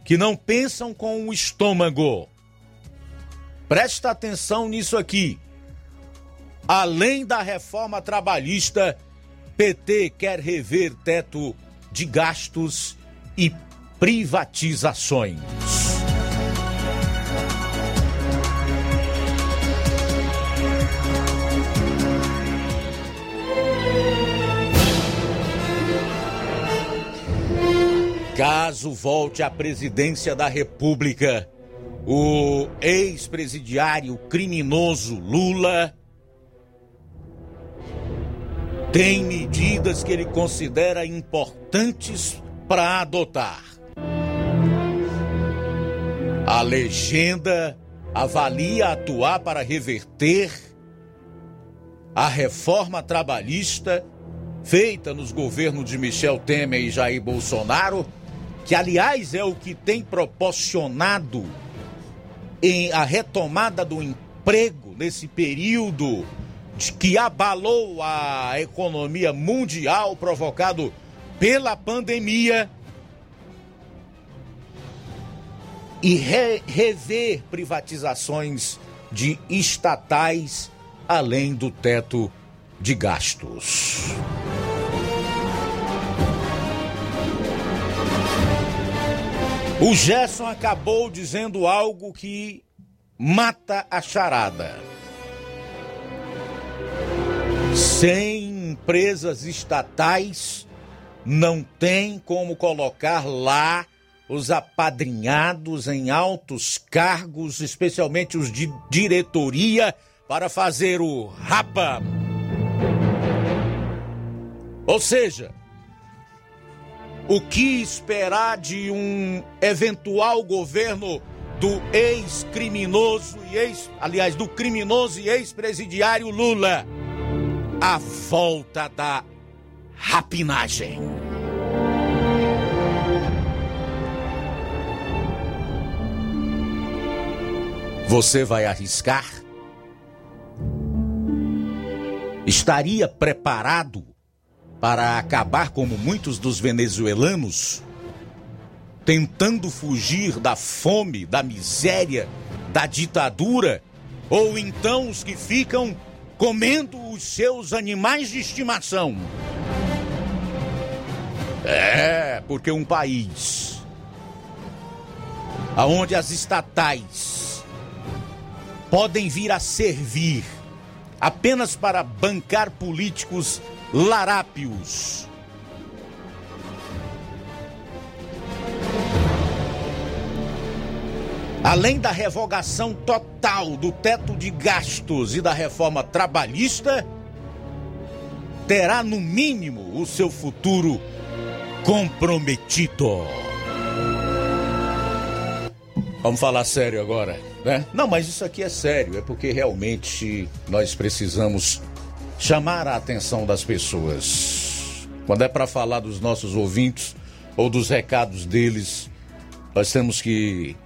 Speaker 1: que não pensam com o estômago. Presta atenção nisso aqui. Além da reforma trabalhista, PT quer rever teto de gastos e privatizações. Caso volte à presidência da República, o ex-presidiário criminoso Lula tem medidas que ele considera importantes para adotar. A legenda avalia atuar para reverter a reforma trabalhista feita nos governos de Michel Temer e Jair Bolsonaro que aliás é o que tem proporcionado em a retomada do emprego nesse período que abalou a economia mundial provocado pela pandemia e re rever privatizações de estatais além do teto de gastos. O Gerson acabou dizendo algo que mata a charada. Sem empresas estatais, não tem como colocar lá os apadrinhados em altos cargos, especialmente os de diretoria, para fazer o rapa. Ou seja, o que esperar de um eventual governo do ex-criminoso e ex, aliás, do criminoso e ex-presidiário Lula? A volta da rapinagem. Você vai arriscar? Estaria preparado para acabar como muitos dos venezuelanos, tentando fugir da fome, da miséria, da ditadura, ou então os que ficam comendo os seus animais de estimação? É, porque um país aonde as estatais podem vir a servir apenas para bancar políticos larápios. Além da revogação total do teto de gastos e da reforma trabalhista, terá no mínimo o seu futuro comprometido. Vamos falar sério agora, né? Não, mas isso aqui é sério, é porque realmente nós precisamos chamar a atenção das pessoas. Quando é para falar dos nossos ouvintes ou dos recados deles, nós temos que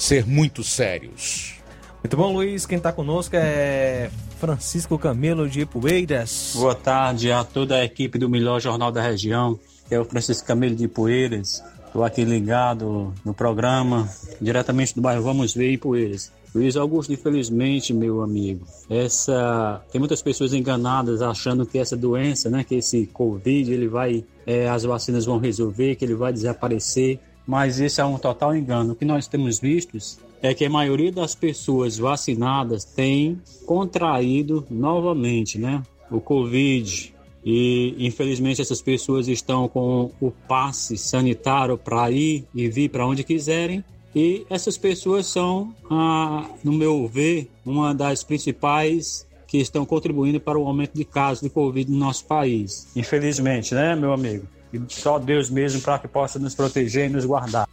Speaker 1: ser muito sérios.
Speaker 2: Muito bom, Luiz. Quem está conosco é Francisco Camelo de Ipueiras.
Speaker 31: Boa tarde a toda a equipe do melhor jornal da região. É o Francisco Camelo de Ipueiras. Estou aqui ligado no programa, diretamente do bairro Vamos Ver Ipueiras. Luiz Augusto, infelizmente, meu amigo, essa tem muitas pessoas enganadas achando que essa doença, né, que esse Covid, ele vai, é, as vacinas vão resolver, que ele vai desaparecer, mas isso é um total engano. O que nós temos visto é que a maioria das pessoas vacinadas tem contraído novamente, né, o Covid. E infelizmente essas pessoas estão com o passe sanitário para ir e vir para onde quiserem e essas pessoas são, ah, no meu ver, uma das principais que estão contribuindo para o aumento de casos de Covid no nosso país. Infelizmente, né, meu amigo? E só Deus mesmo para que possa nos proteger e nos guardar.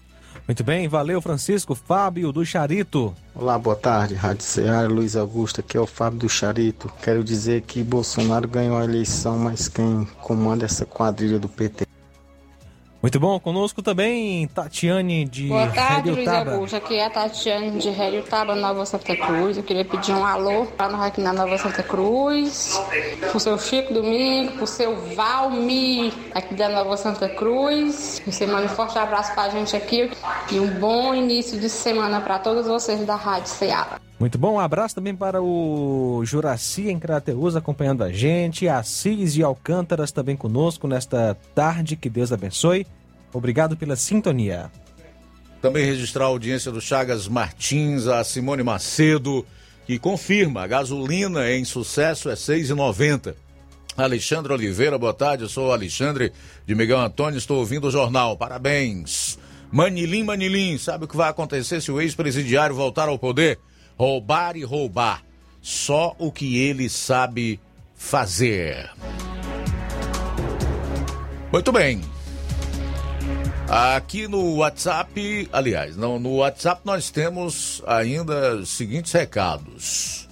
Speaker 2: Muito bem, valeu Francisco. Fábio do Charito.
Speaker 32: Olá, boa tarde, Rádio Ceará, Luiz Augusto, aqui é o Fábio do Charito. Quero dizer que Bolsonaro ganhou a eleição, mas quem comanda essa quadrilha do PT
Speaker 2: muito bom, conosco também Tatiane de
Speaker 33: Boa tarde, Luiz Augusto. Aqui é a Tatiane de Taba, Nova Santa Cruz. Eu queria pedir um alô para nós aqui na Nova Santa Cruz, pro seu Chico Domingo, pro seu Valmi aqui da Nova Santa Cruz. Você manda um forte abraço para a gente aqui e um bom início de semana para todos vocês da Rádio Ceará.
Speaker 2: Muito bom, um abraço também para o Juraci em Crateus acompanhando a gente, Assis e Alcântaras também conosco nesta tarde, que Deus abençoe. Obrigado pela sintonia.
Speaker 1: Também registrar a audiência do Chagas Martins, a Simone Macedo, que confirma, a gasolina em sucesso é R$ 6,90. Alexandre Oliveira, boa tarde, eu sou o Alexandre de Miguel Antônio, estou ouvindo o jornal, parabéns. Manilim, Manilim, sabe o que vai acontecer se o ex-presidiário voltar ao poder? Roubar e roubar. Só o que ele sabe fazer. Muito bem. Aqui no WhatsApp, aliás, não, no WhatsApp nós temos ainda os seguintes recados.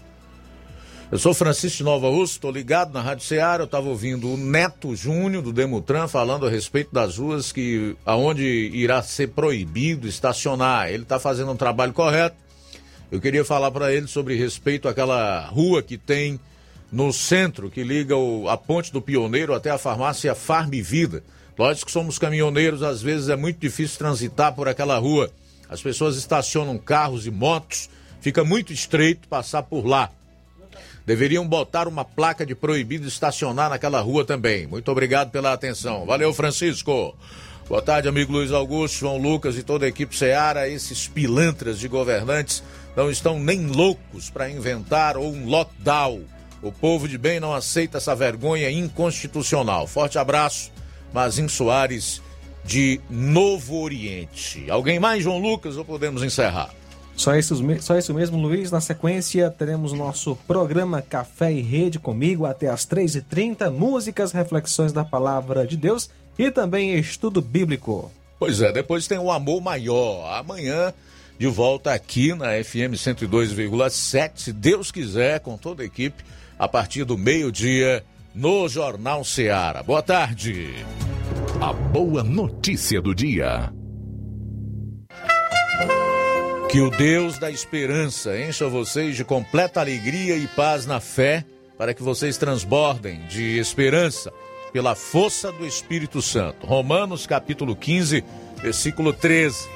Speaker 1: Eu sou Francisco Nova Rússia, estou ligado na Rádio Ceará. Eu estava ouvindo o Neto Júnior do Demutran falando a respeito das ruas que aonde irá ser proibido estacionar. Ele está fazendo um trabalho correto. Eu queria falar para ele sobre respeito àquela rua que tem no centro, que liga o, a Ponte do Pioneiro até a farmácia Farm Vida. Nós que somos caminhoneiros, às vezes é muito difícil transitar por aquela rua. As pessoas estacionam carros e motos, fica muito estreito passar por lá. Deveriam botar uma placa de proibido estacionar naquela rua também. Muito obrigado pela atenção. Valeu, Francisco. Boa tarde, amigo Luiz Augusto, João Lucas e toda a equipe Seara, esses pilantras de governantes não estão nem loucos para inventar um lockdown. O povo de bem não aceita essa vergonha inconstitucional. Forte abraço, Mazin Soares, de Novo Oriente. Alguém mais, João Lucas, ou podemos encerrar?
Speaker 2: Só isso, só isso mesmo, Luiz. Na sequência, teremos nosso programa Café e Rede comigo até às 3h30. Músicas, reflexões da palavra de Deus e também estudo bíblico.
Speaker 1: Pois é, depois tem o Amor Maior. Amanhã, de volta aqui na FM 102,7, se Deus quiser, com toda a equipe, a partir do meio-dia, no Jornal Seara. Boa tarde.
Speaker 8: A boa notícia do dia.
Speaker 1: Que o Deus da esperança encha vocês de completa alegria e paz na fé, para que vocês transbordem de esperança pela força do Espírito Santo. Romanos capítulo 15, versículo 13.